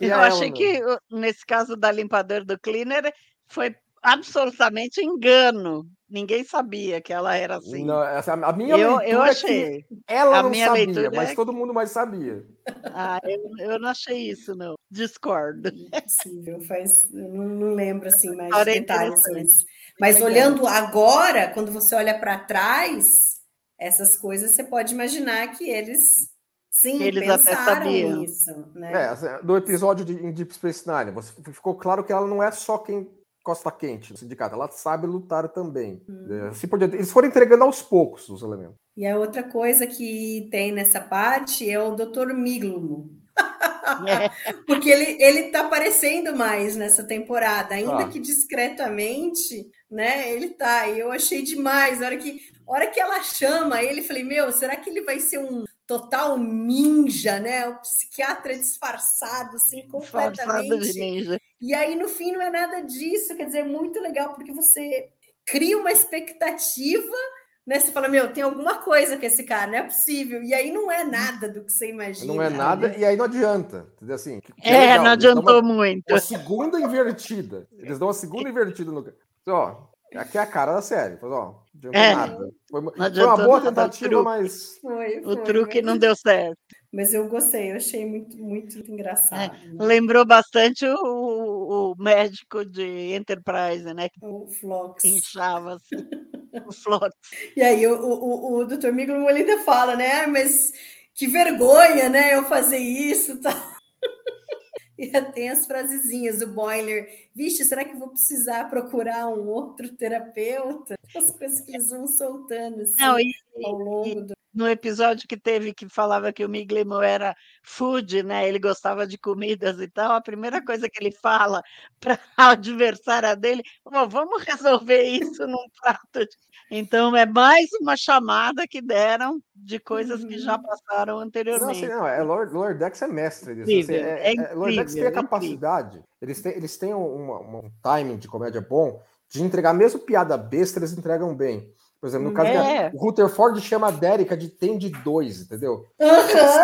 Eu achei ela, que, nesse caso da limpadora do cleaner, foi absolutamente engano. Ninguém sabia que ela era assim. Não, essa- a minha eu, leitura eu é que achei. ela a não minha sabia, mas é todo mundo mais sabia. Ah, eu, eu não achei isso, não. Discordo. Possível, faz, eu não, não lembro assim mais de detalhes, mas, olhando agora, quando você olha para trás, essas coisas você pode imaginar que eles sim Eles até pensaram sabiam. nisso, né? É, assim, do episódio de Deep Space Nine, você, ficou claro que ela não é só quem costa quente no sindicato, ela sabe lutar também. É, assim por diante. Eles foram entregando aos poucos os elementos. E a outra coisa que tem nessa parte é o Dr. Miglumo. É. Porque ele, ele tá aparecendo mais nessa temporada, ainda Tá. que discretamente, né? Ele tá. E eu achei demais. A hora que, a hora que ela chama ele, falei, meu, será que ele vai ser um total ninja, né? O psiquiatra disfarçado, assim, Disfarçado de completamente. ninja. E aí, no fim, não é nada disso. Quer dizer, é muito legal, porque você cria uma expectativa, né? Você fala, meu, tem alguma coisa com esse cara, não é possível. E aí não é nada do que você imagina. Não é nada, né? e aí não adianta. Entendeu? Assim, que- que É, legal, não adiantou uma, muito. uma segunda invertida. Eles dão uma segunda invertida no. Ó, aqui é a cara da série. Mas, ó, não É. nada. Foi, foi uma boa nada, tentativa, truque. mas. Foi, O foi, truque mas- não deu certo. Mas eu gostei, eu achei muito, muito engraçado. né? Lembrou bastante o, o médico de Enterprise, né? O Flox. inchava assim. O Flox. E aí o, o, o Dr. Miglo ainda fala, né? "Ah, Mas que vergonha, né? Eu fazer isso e tal. E tem as frasezinhas do Boiler. Vixe, será que eu vou precisar procurar um outro terapeuta? As coisas que eles vão soltando assim, Não, e, ao longo do. No episódio que teve que falava que o Miglimo era food, né? Ele gostava de comidas e tal. A primeira coisa que ele fala para a adversária dele, "Ó, vamos resolver isso num prato. de-" Então é mais uma chamada que deram de coisas que já passaram Não, assim, anteriormente. não, é Lord, Lord Dex é mestre disso. Incrível, assim, é é, Lord Dex tem a é capacidade, eles têm, eles têm uma- uma- um timing de comédia bom de entregar, mesmo piada besta, eles entregam bem. Por exemplo, no caso É. da, o Rutherford chama a Dérica de tem de dois, entendeu? Aham.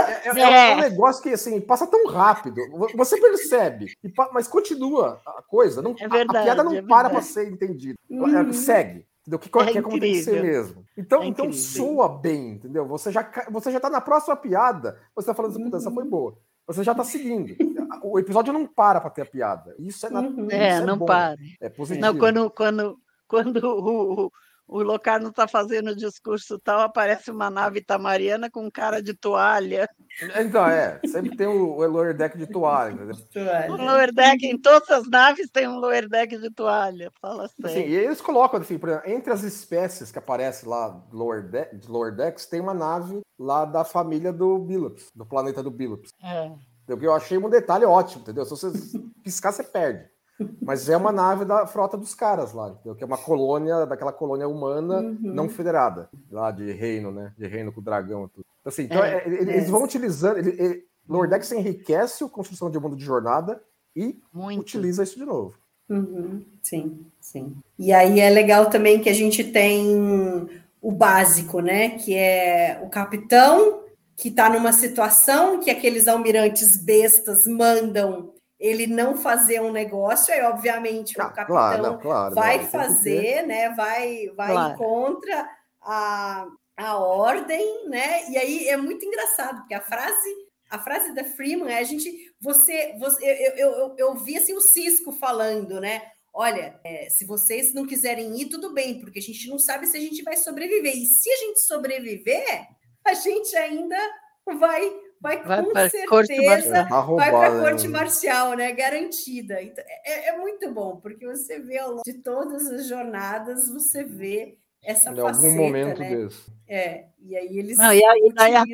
É, é- É. é um negócio que assim passa tão rápido, vo- você percebe, e mas continua a coisa. Não, É a- a, verdade, piada não é para para verdade. ser entendida. Uhum. Segue. Entendeu? Que, É que é como tem que ser mesmo. Então, É então incrível. soa bem, entendeu? Você já, você já tá na próxima piada, você tá falando assim, puta, essa Uhum. foi boa. Você já tá seguindo. O episódio não para para ter a piada. Isso é, na- Uhum. isso É, não bom, para. É positivo. Não, quando, quando, quando o, o- Locarno está fazendo o discurso tal, aparece uma nave tamariana com cara de toalha. Então, é, sempre tem o, o lower deck de toalha, entendeu? O lower deck, em todas as naves tem um lower deck de toalha, fala Assim, sério. e eles colocam, assim, por exemplo, entre as espécies que aparecem lá lower deck, de lower decks, tem uma nave lá da família do Billups, do planeta do Billups. É. Eu achei um detalhe ótimo, entendeu? Se você piscar, você perde. Mas é uma nave da frota dos caras lá, entendeu? Que é uma colônia, daquela colônia humana Uhum. não federada, lá de reino, né? De reino com o dragão e tudo. Então, assim, então, É, é, ele- eles vão utilizando. Ele, ele, Lower Decks enriquece a construção de mundo de jornada e Muito. utiliza isso de novo. Uhum, sim, sim. E aí é legal também que a gente tem o básico, né? Que é o capitão que está numa situação que aqueles almirantes bestas mandam ele não fazer um negócio, aí obviamente Ah, o capitão claro, não, claro, vai não, fazer, né? Vai, vai Claro. contra a, a ordem, né? E aí é muito engraçado, porque a frase, a frase da Freeman é a gente, você, você eu, eu, eu, eu vi assim o Cisco falando, né? Olha, é, se vocês não quiserem ir, tudo bem, porque a gente não sabe se a gente vai sobreviver. E se a gente sobreviver, a gente ainda vai, vai, Vai com corte certeza marcial. Tá vai para a corte marcial, né? Garantida. Então, é, é muito bom, porque você vê ao longo de todas as jornadas, você vê essa Em faceta, algum momento né? desse. É, e aí eles Não, e aí daí a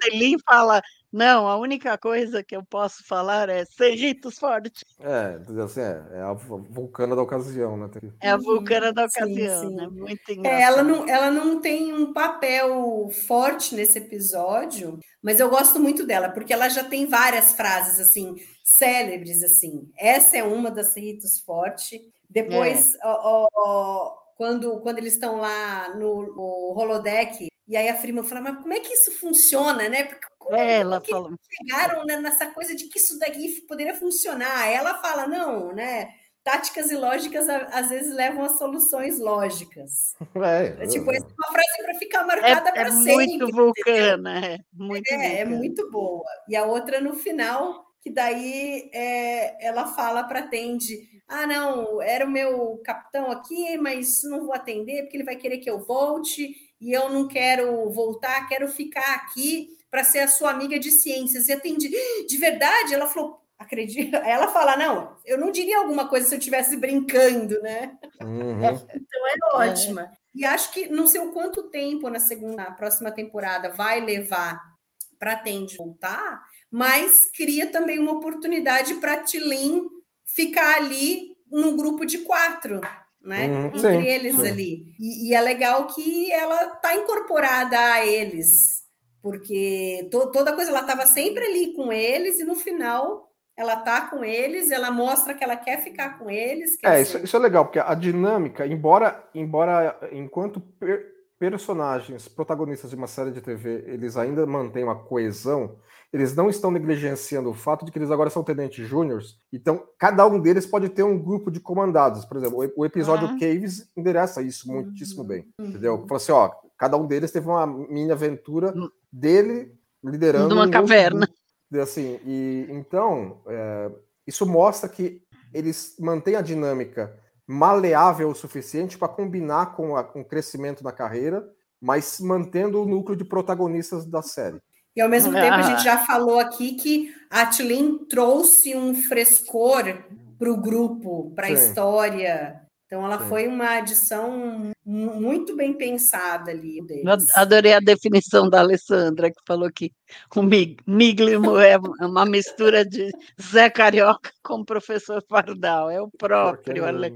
Telin, fala: não, a única coisa que eu posso falar é Serritos Forte. É? Assim, é, é a vulcana da ocasião, né? É a vulcana da Uhum. Sim, ocasião, sim. né? Muito É, engraçado. ela, não, ela não tem um papel forte nesse episódio, mas eu gosto muito dela, porque ela já tem várias frases assim, célebres, assim. Essa é uma das Ritos Forte. Depois, ó, ó, ó, quando, quando eles estão lá no, no holodeck, e aí a Freeman fala, mas como é que isso funciona, né? Porque como É, ela que chegaram nessa coisa de que isso daqui poderia funcionar. Ela fala, não, né? Táticas e lógicas às vezes levam a soluções lógicas. É, É, tipo, é, essa é uma frase para ficar marcada É, para é sempre. muito vulcana, é muito É, é vulcana. muito boa. E a outra no final, que daí é, ela fala para Tende: Ah, não, era o meu capitão aqui, mas não vou atender porque ele vai querer que eu volte e eu não quero voltar, quero ficar aqui para ser a sua amiga de ciências. E a Tende, de verdade? Ela falou. Acredita? Ela fala: Não, eu não diria alguma coisa se eu estivesse brincando, né? uhum. Então é ótima. E acho que não sei o quanto tempo na segunda, na próxima temporada vai levar para Tende voltar, mas cria também uma oportunidade para Tilin ficar ali num grupo de quatro, né? Uhum, Entre sim, eles sim. ali. E, e é legal que ela tá incorporada a eles, porque to- toda coisa ela estava sempre ali com eles e no final ela tá com eles, ela mostra que ela quer ficar com eles. É, isso, isso é legal, porque a dinâmica, embora, embora enquanto per- personagens, protagonistas de uma série de TV, eles ainda mantêm uma coesão, eles não estão negligenciando o fato de que eles agora são tenentes júniors, então cada um deles pode ter um grupo de comandados. Por exemplo, o, episódio Uhum. Caves endereça isso muitíssimo bem, entendeu? Fala assim, ó, cada um deles teve uma mini aventura dele liderando Numa um caverna. grupo. E, assim, e então é, isso mostra que eles mantêm a dinâmica maleável o suficiente para combinar com, a- com o crescimento da carreira, mas mantendo o núcleo de protagonistas da série. E ao mesmo tempo a Ah. gente já falou aqui que a Tlin trouxe um frescor para o grupo, para a história. Então ela Sim. foi uma adição mu- muito bem pensada ali deles. adorei a definição da Alessandra, que falou que o mig- Miglimo é uma mistura de Zé Carioca com o professor Pardal. É o próprio, Ale.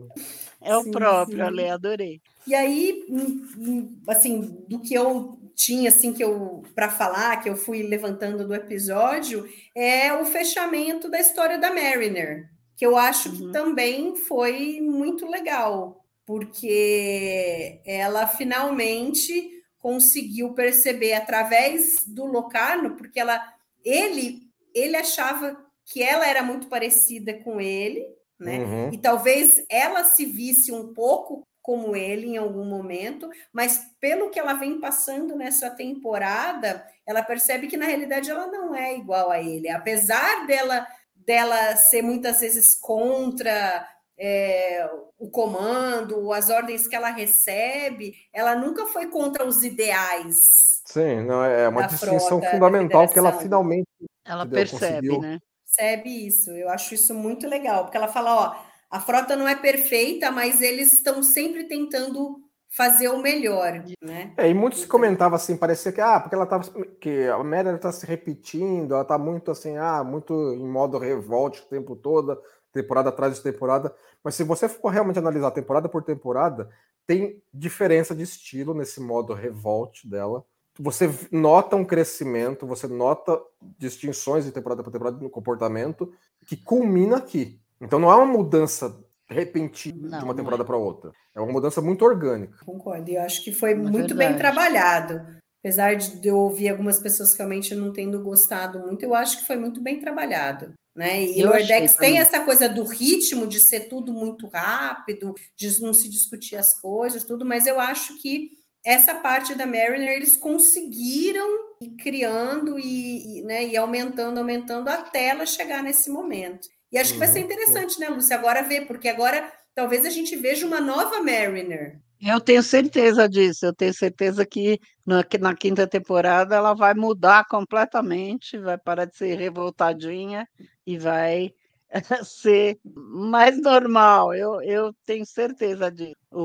É o Sim, próprio, sim. Ale, adorei. E aí, hum, hum, assim, do que eu tinha assim que eu para falar, que eu fui levantando do episódio, é o fechamento da história da Mariner, que eu acho que Uhum. também foi muito legal, porque ela finalmente conseguiu perceber através do Locarno, porque ela ele ele achava que ela era muito parecida com ele, né? Uhum. E talvez ela se visse um pouco como ele em algum momento, mas pelo que ela vem passando nessa temporada, ela percebe que na realidade ela não é igual a ele. Apesar dela dela ser muitas vezes contra é, o comando, as ordens que ela recebe, ela nunca foi contra os ideais. Sim, não, é uma Da distinção frota, fundamental da que ela finalmente Ela Entendeu? percebe, Conseguiu. né? Percebe isso? Eu acho isso muito legal, porque ela fala, ó, a frota não é perfeita, mas eles estão sempre tentando fazer o melhor, né? É, e muitos Então- comentavam assim, parecia que, ah, porque ela tava, que a Mary está se repetindo, ela tá muito assim, ah, muito em modo revolte o tempo todo, temporada atrás de temporada. Mas se você for realmente analisar temporada por temporada, tem diferença de estilo nesse modo revolte dela. Você nota um crescimento, você nota distinções de temporada para temporada no comportamento que culmina aqui. Então não é uma mudança repentina Não, de uma temporada é. para outra. É uma mudança muito orgânica. Concordo. E eu acho que foi É muito bem verdade. trabalhado. Apesar de eu ouvir algumas pessoas realmente não tendo gostado muito, eu acho que foi muito bem trabalhado. Né? E Eu o Ordex tem também. essa coisa do ritmo, de ser tudo muito rápido, de não se discutir as coisas, tudo, mas eu acho que essa parte da Mariner eles conseguiram ir criando e, e, né, e aumentando, aumentando até ela chegar nesse momento. E acho que vai ser Uhum, interessante, né, Lúcia, agora ver, porque agora talvez a gente veja uma nova Mariner. Eu tenho certeza disso. Eu tenho certeza que na, que na quinta temporada ela vai mudar completamente, vai parar de ser revoltadinha e vai ser mais normal. Eu, eu tenho certeza disso. O,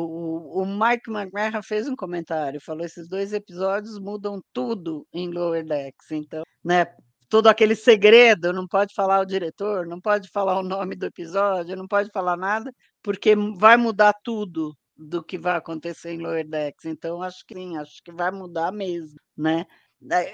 o, o Mike McMahon fez um comentário, falou: esses dois episódios mudam tudo em Lower Decks. Então, né? Todo aquele segredo, não pode falar o diretor, não pode falar o nome do episódio, não pode falar nada, porque vai mudar tudo do que vai acontecer em Lower Decks. Então, acho que sim, acho que vai mudar mesmo, né?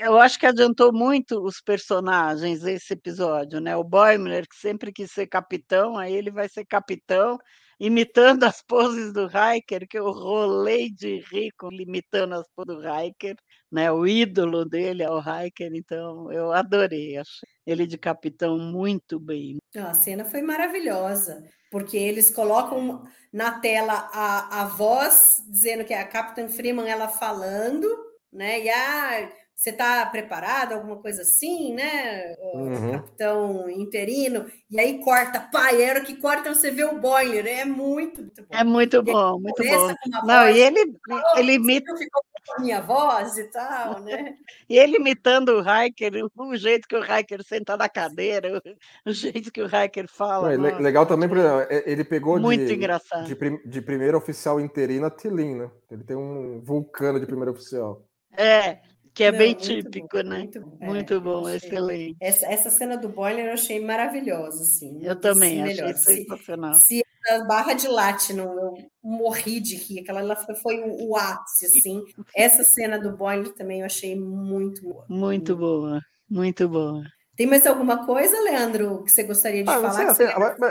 Eu acho que adiantou muito os personagens esse episódio, né? O Boimler, que sempre quis ser capitão, aí ele vai ser capitão, imitando as poses do Hiker, que eu rolei de rico imitando as poses do Hiker, né? O ídolo dele é o Hiker, então eu adorei, achei ele de capitão muito bem. A cena foi maravilhosa, porque eles colocam na tela a, a voz dizendo que é a Captain Freeman ela falando, né? E ah, você está preparado, alguma coisa assim, né? O Uhum. capitão interino, e aí corta, pai, era que corta, você vê o boiler, é muito, muito bom. É muito E ele bom, muito bom. Não, voz, e ele, "Oh, ele imita ficou minha voz e tal, né? E ele imitando o Hiker, o jeito que o Hiker senta na cadeira, o, jeito que o Hiker fala. Nossa, legal também, por exemplo, é- ele pegou muito de, engraçado. de, prim- de primeira oficial interina a Tilin, né? Ele tem um vulcano de primeiro oficial. É, que é Não, bem típico, bom, né? Muito bom, é, Muito bom, achei. excelente. Essa, essa cena do boiler eu achei maravilhosa, assim. Eu também achei melhores. Se- sensacional. Se a barra de Latinum, eu morri de rir, aquela lá foi, o, o ápice, assim. Essa cena do boiler também eu achei muito boa. Muito boa, muito boa. Tem mais alguma coisa, Leandro, que você gostaria de Ah, não falar? assim,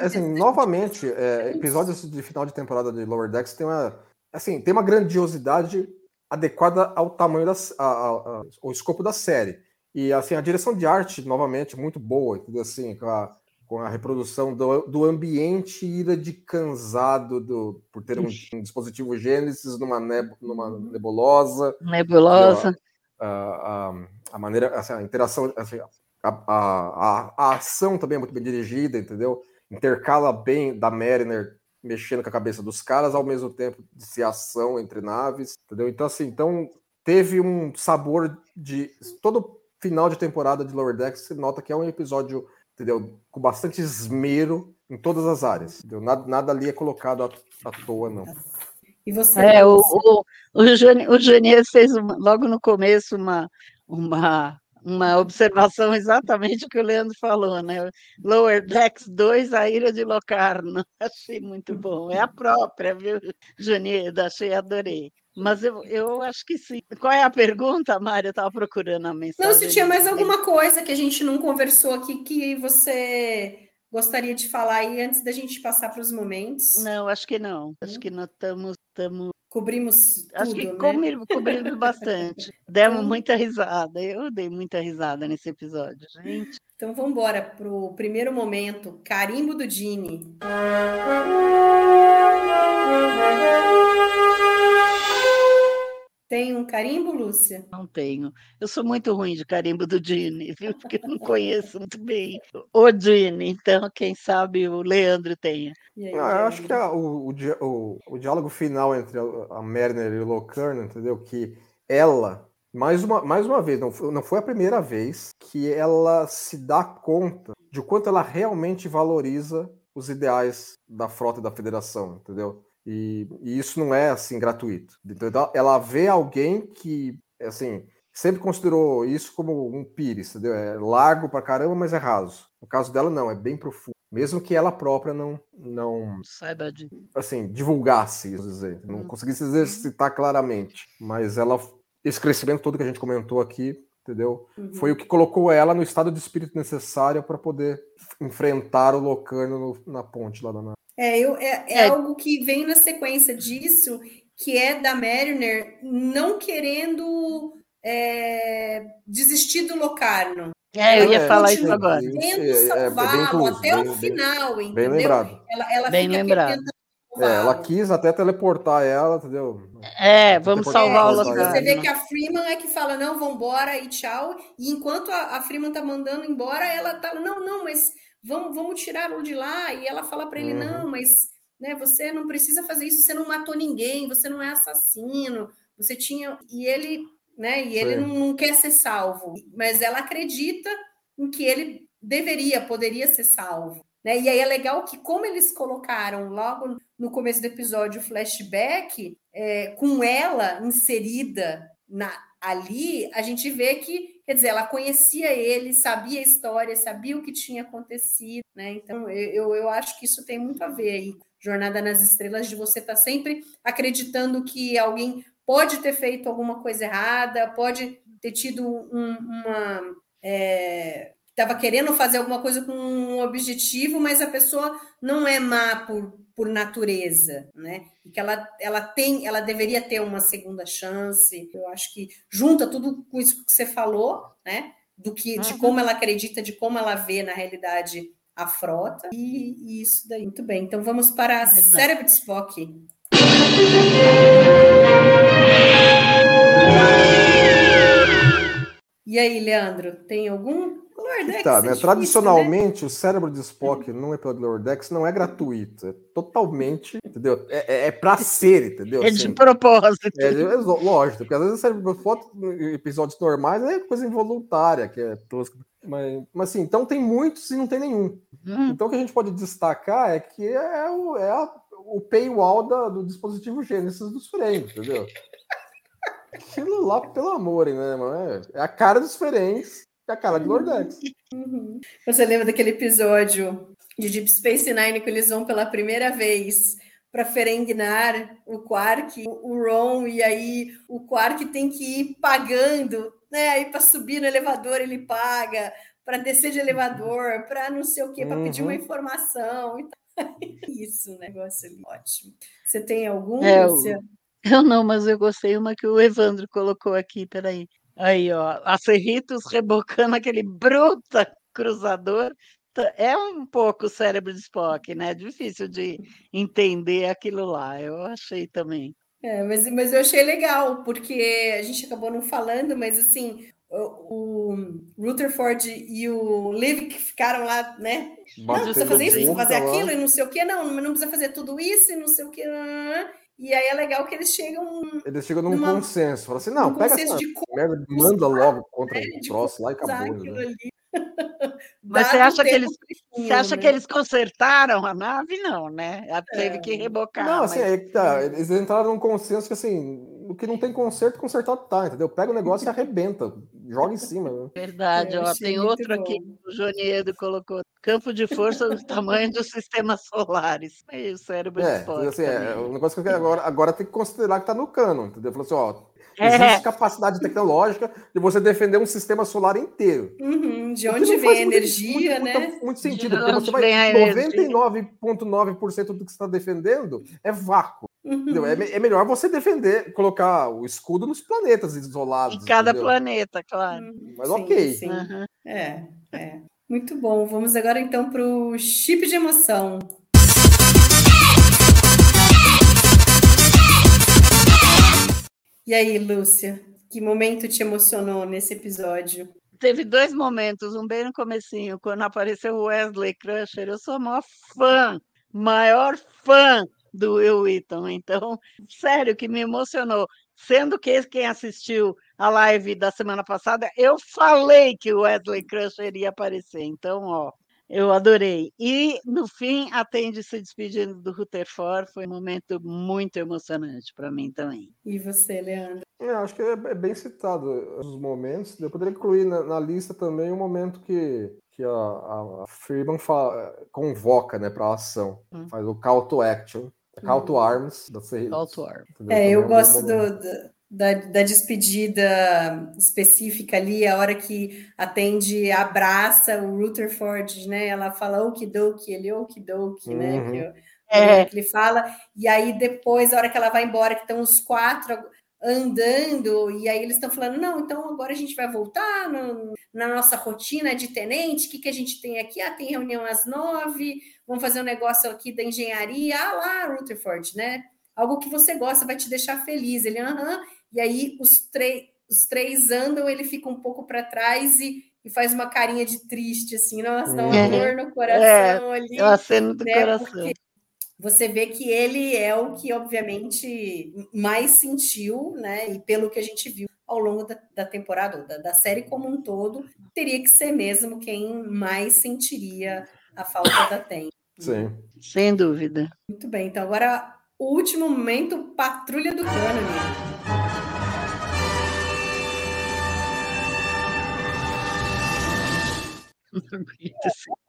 assim, novamente, é, episódios de final de temporada de Lower Decks tem uma, assim, tem uma grandiosidade adequada ao tamanho da, a- a- a- ao escopo da série. E assim, a direção de arte, novamente, muito boa, entendeu? Assim, com a, com a reprodução do, do ambiente ira de cansado do, por ter um, um dispositivo Gênesis numa, neb, numa nebulosa, Nebulosa. a, a, a maneira, assim, a interação, assim, a, a, a, a ação também é muito bem dirigida, entendeu? Intercala bem da Mariner mexendo com a cabeça dos caras, ao mesmo tempo de ser ação entre naves, entendeu? Então, assim, então teve um sabor de. Todo final de temporada de Lower Decks, você nota que é um episódio, entendeu? Com bastante esmero em todas as áreas, entendeu? Nada, nada ali é colocado à, à toa, não. E você? É, o, o, o, Jani- o Janier fez uma- logo no começo uma, uma, uma observação exatamente o que o Leandro falou, né? Lower Decks 2, a Ilha de Locarno. Achei muito bom. É a própria, viu, Janier? Achei, adorei. Mas eu, eu acho que sim. Qual é a pergunta, Mário? Eu estava procurando a mensagem. Não, se tinha mais alguma coisa que a gente não conversou aqui que você gostaria de falar aí antes da gente passar para os momentos. Não, acho que não. Acho que nós estamos. estamos Cobrimos tudo, acho que né? comi- cobrimos bastante. Demos Então- muita risada. Eu dei muita risada nesse episódio, gente. Então vamos embora para o primeiro momento, carimbo do Dini. Tem um carimbo, Lúcia? Não tenho. Eu sou muito ruim de carimbo do Dini, viu? Porque eu não conheço muito bem o Dini. Então, quem sabe o Leandro tenha. Aí, Não, eu acho que a- o, o, o- o diálogo final entre a, Mariner e o Locarno, entendeu? Que ela, mais uma, mais uma vez, não foi, não foi a primeira vez que ela se dá conta de quanto ela realmente valoriza os ideais da frota e da federação, entendeu? E, e isso não é assim gratuito. Então, ela vê alguém que, assim, sempre considerou isso como um pires, entendeu? É largo pra caramba, mas é raso. No caso dela, não, é bem profundo. Mesmo que ela própria não, não Saiba de. assim, divulgasse, dizer, não Hum. conseguisse exercitar claramente. Mas ela, esse crescimento todo que a gente comentou aqui, entendeu? Uhum. Foi o que colocou ela no estado de espírito necessário para poder enfrentar o Locarno no- na ponte lá da. É, eu, é, é É. algo que vem na sequência disso, que é da Mariner não querendo é, desistir do Locarno. É, eu ia falar isso agora. Tentando é- é bem salvá-lo incluso, até bem- o bem- final, Bem entendeu? lembrado. Ela, ela Bem fica lembrado. tentando É, ela quis até teleportar ela, entendeu? É, vamos salvar o Locarno. você vê que a Freeman é que fala, não, vambora e tchau. E enquanto a, a Freeman tá mandando embora, ela tá, não, não, mas vamos, vamos tirá-lo de lá. E ela fala para ele, Uhum. não, mas né, você não precisa fazer isso, você não matou ninguém, você não é assassino, você tinha. E ele, né, e ele não, não quer ser salvo. Mas ela acredita em que ele deveria, poderia ser salvo. Né? E aí é legal que, como eles colocaram logo no começo do episódio o flashback, é, com ela inserida na, ali, a gente vê que, quer dizer, ela conhecia ele, sabia a história, sabia o que tinha acontecido, né? Então, eu, eu, acho que isso tem muito a ver aí. Jornada nas Estrelas, de você estar sempre acreditando que alguém pode ter feito alguma coisa errada, pode ter tido um- uma. Estava querendo fazer alguma coisa com um objetivo, mas a pessoa não é má por, por natureza, né? E que ela, ela tem, ela deveria ter uma segunda chance. Eu acho que junta tudo com isso que você falou, né? Do que, de Uhum. como ela acredita, de como ela vê na realidade a frota e, e isso daí. Muito bem. Então vamos para Verdade. Cérebro de Spock. E aí, Leandro, tem algum? Lordex Tá, é né? difícil, Tradicionalmente, o cérebro de Spock não é pela Glordex, não é gratuito. É totalmente, entendeu? É, é, é pra ser, entendeu? É de Assim, propósito. É, é lógico, porque às vezes o cérebro de foto em episódios normais é coisa involuntária, que é tosca. Mas, mas assim, então tem muitos e não tem nenhum. Hum, Então o que a gente pode destacar é que é o, é a- o paywall da- do dispositivo Genesis dos frames, entendeu? Aquilo lá, pelo amor, né, mano? É, é a cara dos frames e a cara de Lordex. Uhum. Você lembra daquele episódio de Deep Space Nine que eles vão pela primeira vez para Ferengnar, o Quark, o o Ron, e aí o Quark tem que ir pagando, né? Aí para subir no elevador ele paga, para descer de elevador, para não sei o quê, para pedir uma Uhum. informação. e tal. Isso, né? Negócio ali. Ótimo. Você tem algum? É, Lúcia? Eu não, mas eu gostei uma que o Evandro colocou aqui, peraí. Aí, ó, a Cerritos rebocando aquele bruta cruzador. É um pouco o cérebro de Spock, né? Difícil de entender aquilo lá. Eu achei também. É, mas, mas eu achei legal, porque a gente acabou não falando, mas assim, o, o Rutherford e o Liv que ficaram lá, né? Não, precisa fazer isso, precisa fazer aquilo, e não sei o que, não, não precisa fazer tudo isso, e não sei o que. E aí é legal que eles chegam Eles chegam num Numa- consenso. Falam assim, não, num pega essa de manda logo contra né, o troço lá e acabou. né? ali. Mas você acha que eles- Você acha né? que eles consertaram a nave? Não, né? Ela Teve que rebocar. Não, assim, mas- é que tá. Eles entraram num consenso que assim, o que não tem conserto, consertado tá, entendeu? Pega o negócio e arrebenta, joga em cima. Né? Verdade, Eu ó, achei tem outro aqui, bom. o Joniedo colocou campo de força do tamanho dos sistemas solares. E o cérebro É, Spock assim, é, o negócio que agora, agora tem que considerar que tá no cano, entendeu? Falou assim, ó, É. existe capacidade tecnológica de você defender um sistema solar inteiro. Uhum, de onde vem a energia, muito, né? Muito, muito sentido, De porque você vai. vem a energia? 99,9% do que você está defendendo é vácuo. Uhum. É, é melhor você defender, colocar o escudo nos planetas isolados. Em cada entendeu? planeta, claro. Mas Sim, ok. sim. Aham. É, é. Muito bom. Vamos agora então para o chip de emoção. E aí, Lúcia, que momento te emocionou nesse episódio? Teve dois momentos, um bem no comecinho, quando apareceu o Wesley Crusher, eu sou a maior fã, maior fã do Will Wheaton, então, sério, que me emocionou. Sendo que quem assistiu a live da semana passada, eu falei que o Wesley Crusher iria aparecer, então, ó, eu adorei. E, no fim, atende se despedindo do Rutherford. Foi um momento muito emocionante para mim também. E você, Leandro? É, acho que é, é bem citado os momentos. Eu poderia incluir na, na lista também o um momento que, que a, a Freeman fala, convoca né, para a ação. Hum. Faz o call to action. Call to hum. arms. Da call to arms. É, eu é gosto do, do da, da, despedida específica ali, a hora que atende, abraça o Rutherford, né? Ela fala okidoki, ele okidoki, né? uhum. né? Que, é. que ele fala, e aí depois, a hora que ela vai embora, que estão os quatro andando, e aí eles estão falando, não, então agora a gente vai voltar no, na nossa rotina de tenente, o que, que a gente tem aqui? Ah, tem reunião às nove, vamos fazer um negócio aqui da engenharia, ah lá, Rutherford, né? Algo que você gosta, vai te deixar feliz. Ele, aham, e aí os, os três andam, ele fica um pouco para trás e, e, faz uma carinha de triste, assim, nossa, dá uma uhum. dor no coração é, ali. É uma cena do né? coração. Porque você vê que ele é o que, obviamente, mais sentiu, né? E pelo que a gente viu ao longo da, da temporada, da, da série como um todo, teria que ser mesmo quem mais sentiria a falta da Tem. Sim. Sem dúvida. Muito bem, então agora o último momento, Patrulha do Cânone.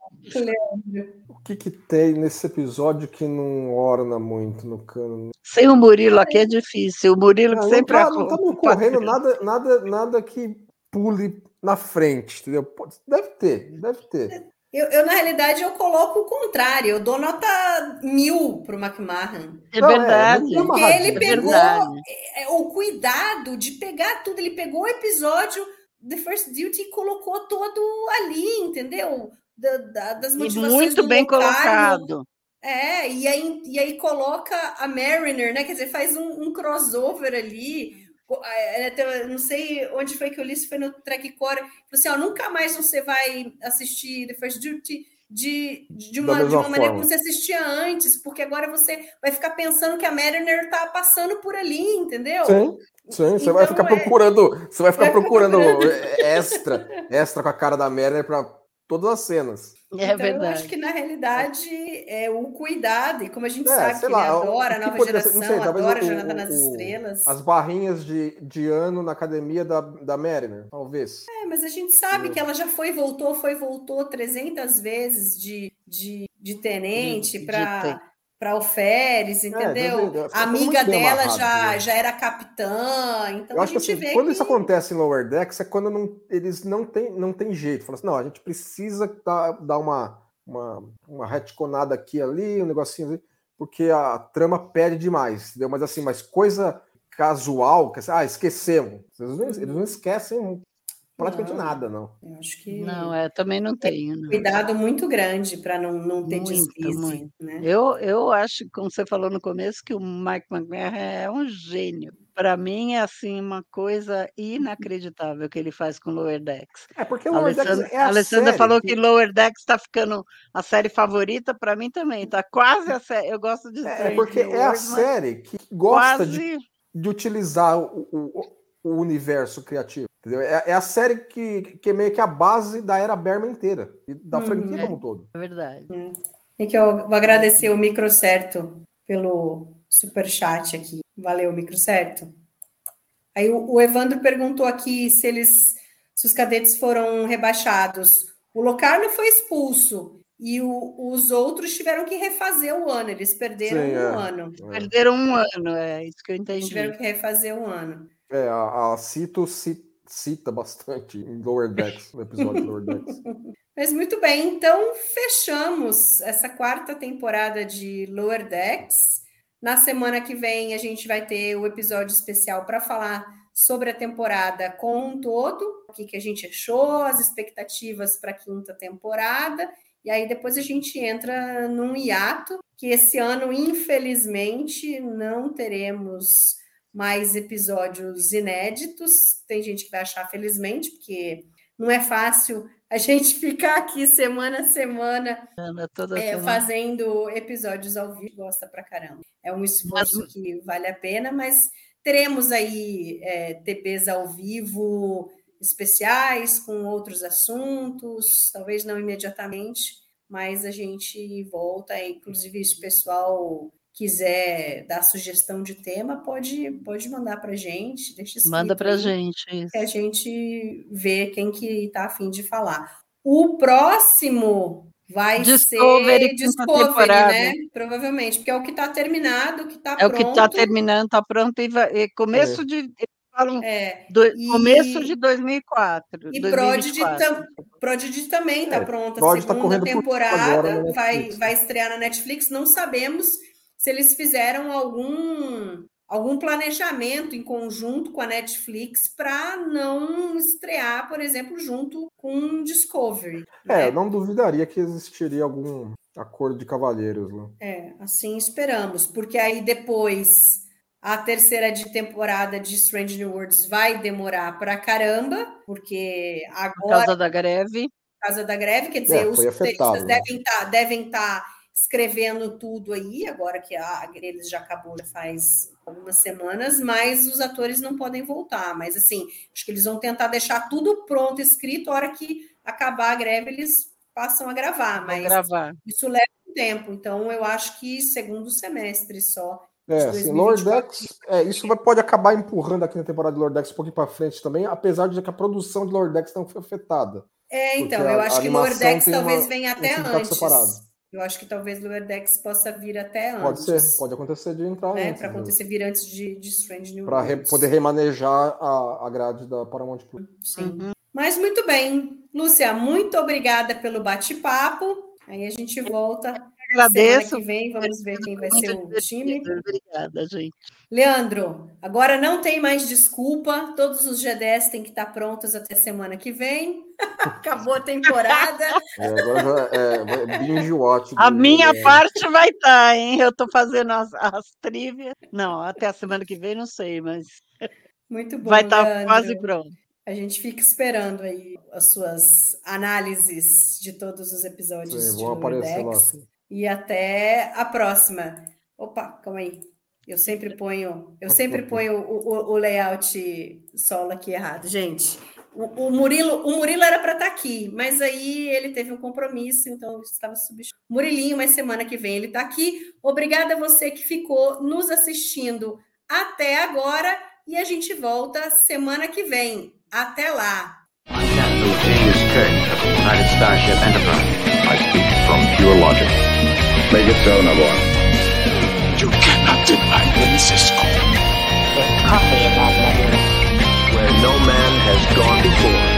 O que, que tem nesse episódio que não orna muito no cano? Sem o Murilo aqui é difícil. O Murilo que sempre tá, não tá me ocorrendo nada, nada, nada que pule na frente, entendeu? Deve ter, deve ter. Eu, eu, na realidade, eu coloco o contrário. Eu dou nota mil para o McMahon. É verdade. É, porque ele pegou é, o cuidado de pegar tudo. Ele pegou o episódio The First Duty colocou todo ali, entendeu? Da, da, das motivações e muito bem colocado. É, e aí, e aí coloca a Mariner, né? Quer dizer, faz um, um crossover ali. É, não sei onde foi que eu li, se foi no Track Core. Assim, ó, nunca mais você vai assistir The First Duty de, de uma, de uma maneira como você assistia antes, porque agora você vai ficar pensando que a Mariner tá passando por ali, entendeu? Sim. Sim, você então, vai ficar é... procurando, você vai ficar vai procurando, procurando, extra, extra com a cara da Merner para todas as cenas. É então, verdade. eu acho que na realidade é o cuidado, e como a gente é, sabe que lá, ele adora a nova geração, sei, adora a Jornada nas Estrelas. As barrinhas de, de ano na academia da, da Mariner, talvez. É, mas a gente sabe Sim. que ela já foi, voltou, foi, voltou 300 vezes de, de, de tenente para para o Férez, é, entendeu? É, a amiga dela já, já era capitã, então Eu acho que assim, quando que... isso acontece em Lower Decks é quando não, eles não têm não tem jeito. Fala assim, não, a gente precisa dar, dar uma, uma, uma retconada aqui ali, um negocinho ali, porque a trama pede demais, entendeu? Mas assim, mas coisa casual, que, ah, esquecemos. Eles não, eles não esquecem praticamente não, nada, não. Eu acho que. Não, é, também não tenho. Não. Cuidado muito grande para não, não ter deslize. Né? Eu, eu acho, como você falou no começo, que o Mike McMahon é um gênio. Para mim é assim uma coisa inacreditável que ele faz com Lower Decks. É porque o Lower Decks é a Alessandra falou que... que Lower Decks está ficando a série favorita, para mim também. Está quase a série. Eu gosto de. É, é porque é a série que gosta quase... de, de utilizar o, o, o universo criativo. Entendeu? É, é, a série que, que é meio que a base da era Berman inteira e da hum, franquia é, como um todo. É verdade. Hum. E que eu vou agradecer o Microcerto pelo super chat aqui. Valeu, Microcerto. Aí o, o Evandro perguntou aqui se eles, se os cadetes foram rebaixados. O Locarno foi expulso e o, os outros tiveram que refazer o ano. Eles perderam Sim, um é. ano. Perderam um ano, é isso que eu entendi. Eles tiveram que refazer um ano. É, a, a Cito cita cita bastante em Lower Decks, no episódio Lower Decks. Mas muito bem, então fechamos essa quarta temporada de Lower Decks. Na semana que vem a gente vai ter o episódio especial para falar sobre a temporada como um todo, o que, que a gente achou, as expectativas para a quinta temporada. E aí depois a gente entra num hiato, que esse ano, infelizmente, não teremos mais episódios inéditos. Tem gente que vai achar felizmente, porque não é fácil a gente ficar aqui semana a semana, toda é, semana. fazendo episódios ao vivo, gosta pra caramba. É um esforço que vale a pena, mas teremos aí é, TPs ao vivo especiais com outros assuntos, talvez não imediatamente, mas a gente volta, inclusive se o pessoal quiser dar sugestão de tema, pode, pode mandar para a gente, deixa escrito Manda aí, gente. isso. que a gente vê quem que está afim de falar. O próximo vai Discovery, ser Discovery, temporada. né? Provavelmente, porque é o que está terminado, que está É o pronto. que está terminando, está pronto. E vai, e começo de. Eles falam É, do- e- começo de 2004. E Prodigy, 2024. tam, Prodigy também está É, pronta. Prodigy tá segunda correndo por temporada agora na vai, vai estrear na Netflix. Não sabemos se eles fizeram algum, algum planejamento em conjunto com a Netflix para não estrear, por exemplo, junto com Discovery. É, né? eu não duvidaria que existiria algum acordo de cavalheiros lá. É, assim esperamos, porque aí depois a terceira de temporada de Strange New Worlds vai demorar pra caramba, porque Por agora causa da greve. por causa da greve, quer dizer, É, os roteiristas né? devem estar devem tá escrevendo tudo aí, agora que a greve já acabou já faz algumas semanas, mas os atores não podem voltar. Mas assim, acho que eles vão tentar deixar tudo pronto, escrito, a hora que acabar a greve, eles passam a gravar. Mas gravar. isso leva um tempo, então eu acho que segundo semestre só. É, assim, 2024. Lordex, é, isso vai- pode acabar empurrando aqui na temporada de Lordex um pouquinho para frente também, apesar de que a produção de Lordex não foi afetada. É, então, eu a- acho a que Lordex tem talvez uma- venha um até sindicato antes. separado. Eu acho que talvez Lordex possa vir até Pode antes. ser, pode acontecer de entrar né, antes. para acontecer vir antes de, de Strange New Para Worlds. poder remanejar a, a grade da Paramount Plus. Sim. Mas muito bem. Lúcia, muito obrigada pelo bate-papo. Aí a gente volta Agradeço. semana que vem. Vamos ver quem vai ser o time. Obrigada, gente. Leandro, agora não tem mais desculpa. Todos os GDS têm que estar prontos até semana que vem. Acabou a temporada. É, agora já é, vai- binge watch. A minha parte vai estar, hein? Eu estou fazendo as, as trivias. Não, até a semana que vem não sei, mas Muito bom. vai estar Leandro. quase pronto. A gente fica esperando aí as suas análises de todos os episódios Sim, de vão aparecer lá. E até a próxima. Opa, calma aí. Eu sempre ponho, eu sempre ponho o, o- o layout solo aqui errado, gente. O, o Murilo, o Murilo era para estar aqui, mas aí ele teve um compromisso, então estava substituindo. Murilinho, mas semana que vem ele está aqui. Obrigada a você que ficou nos assistindo até agora e a gente volta semana que vem. Até lá. Make it so, number one. You cannot deny Francisco. There's coffee in that letter. Where no man has gone before.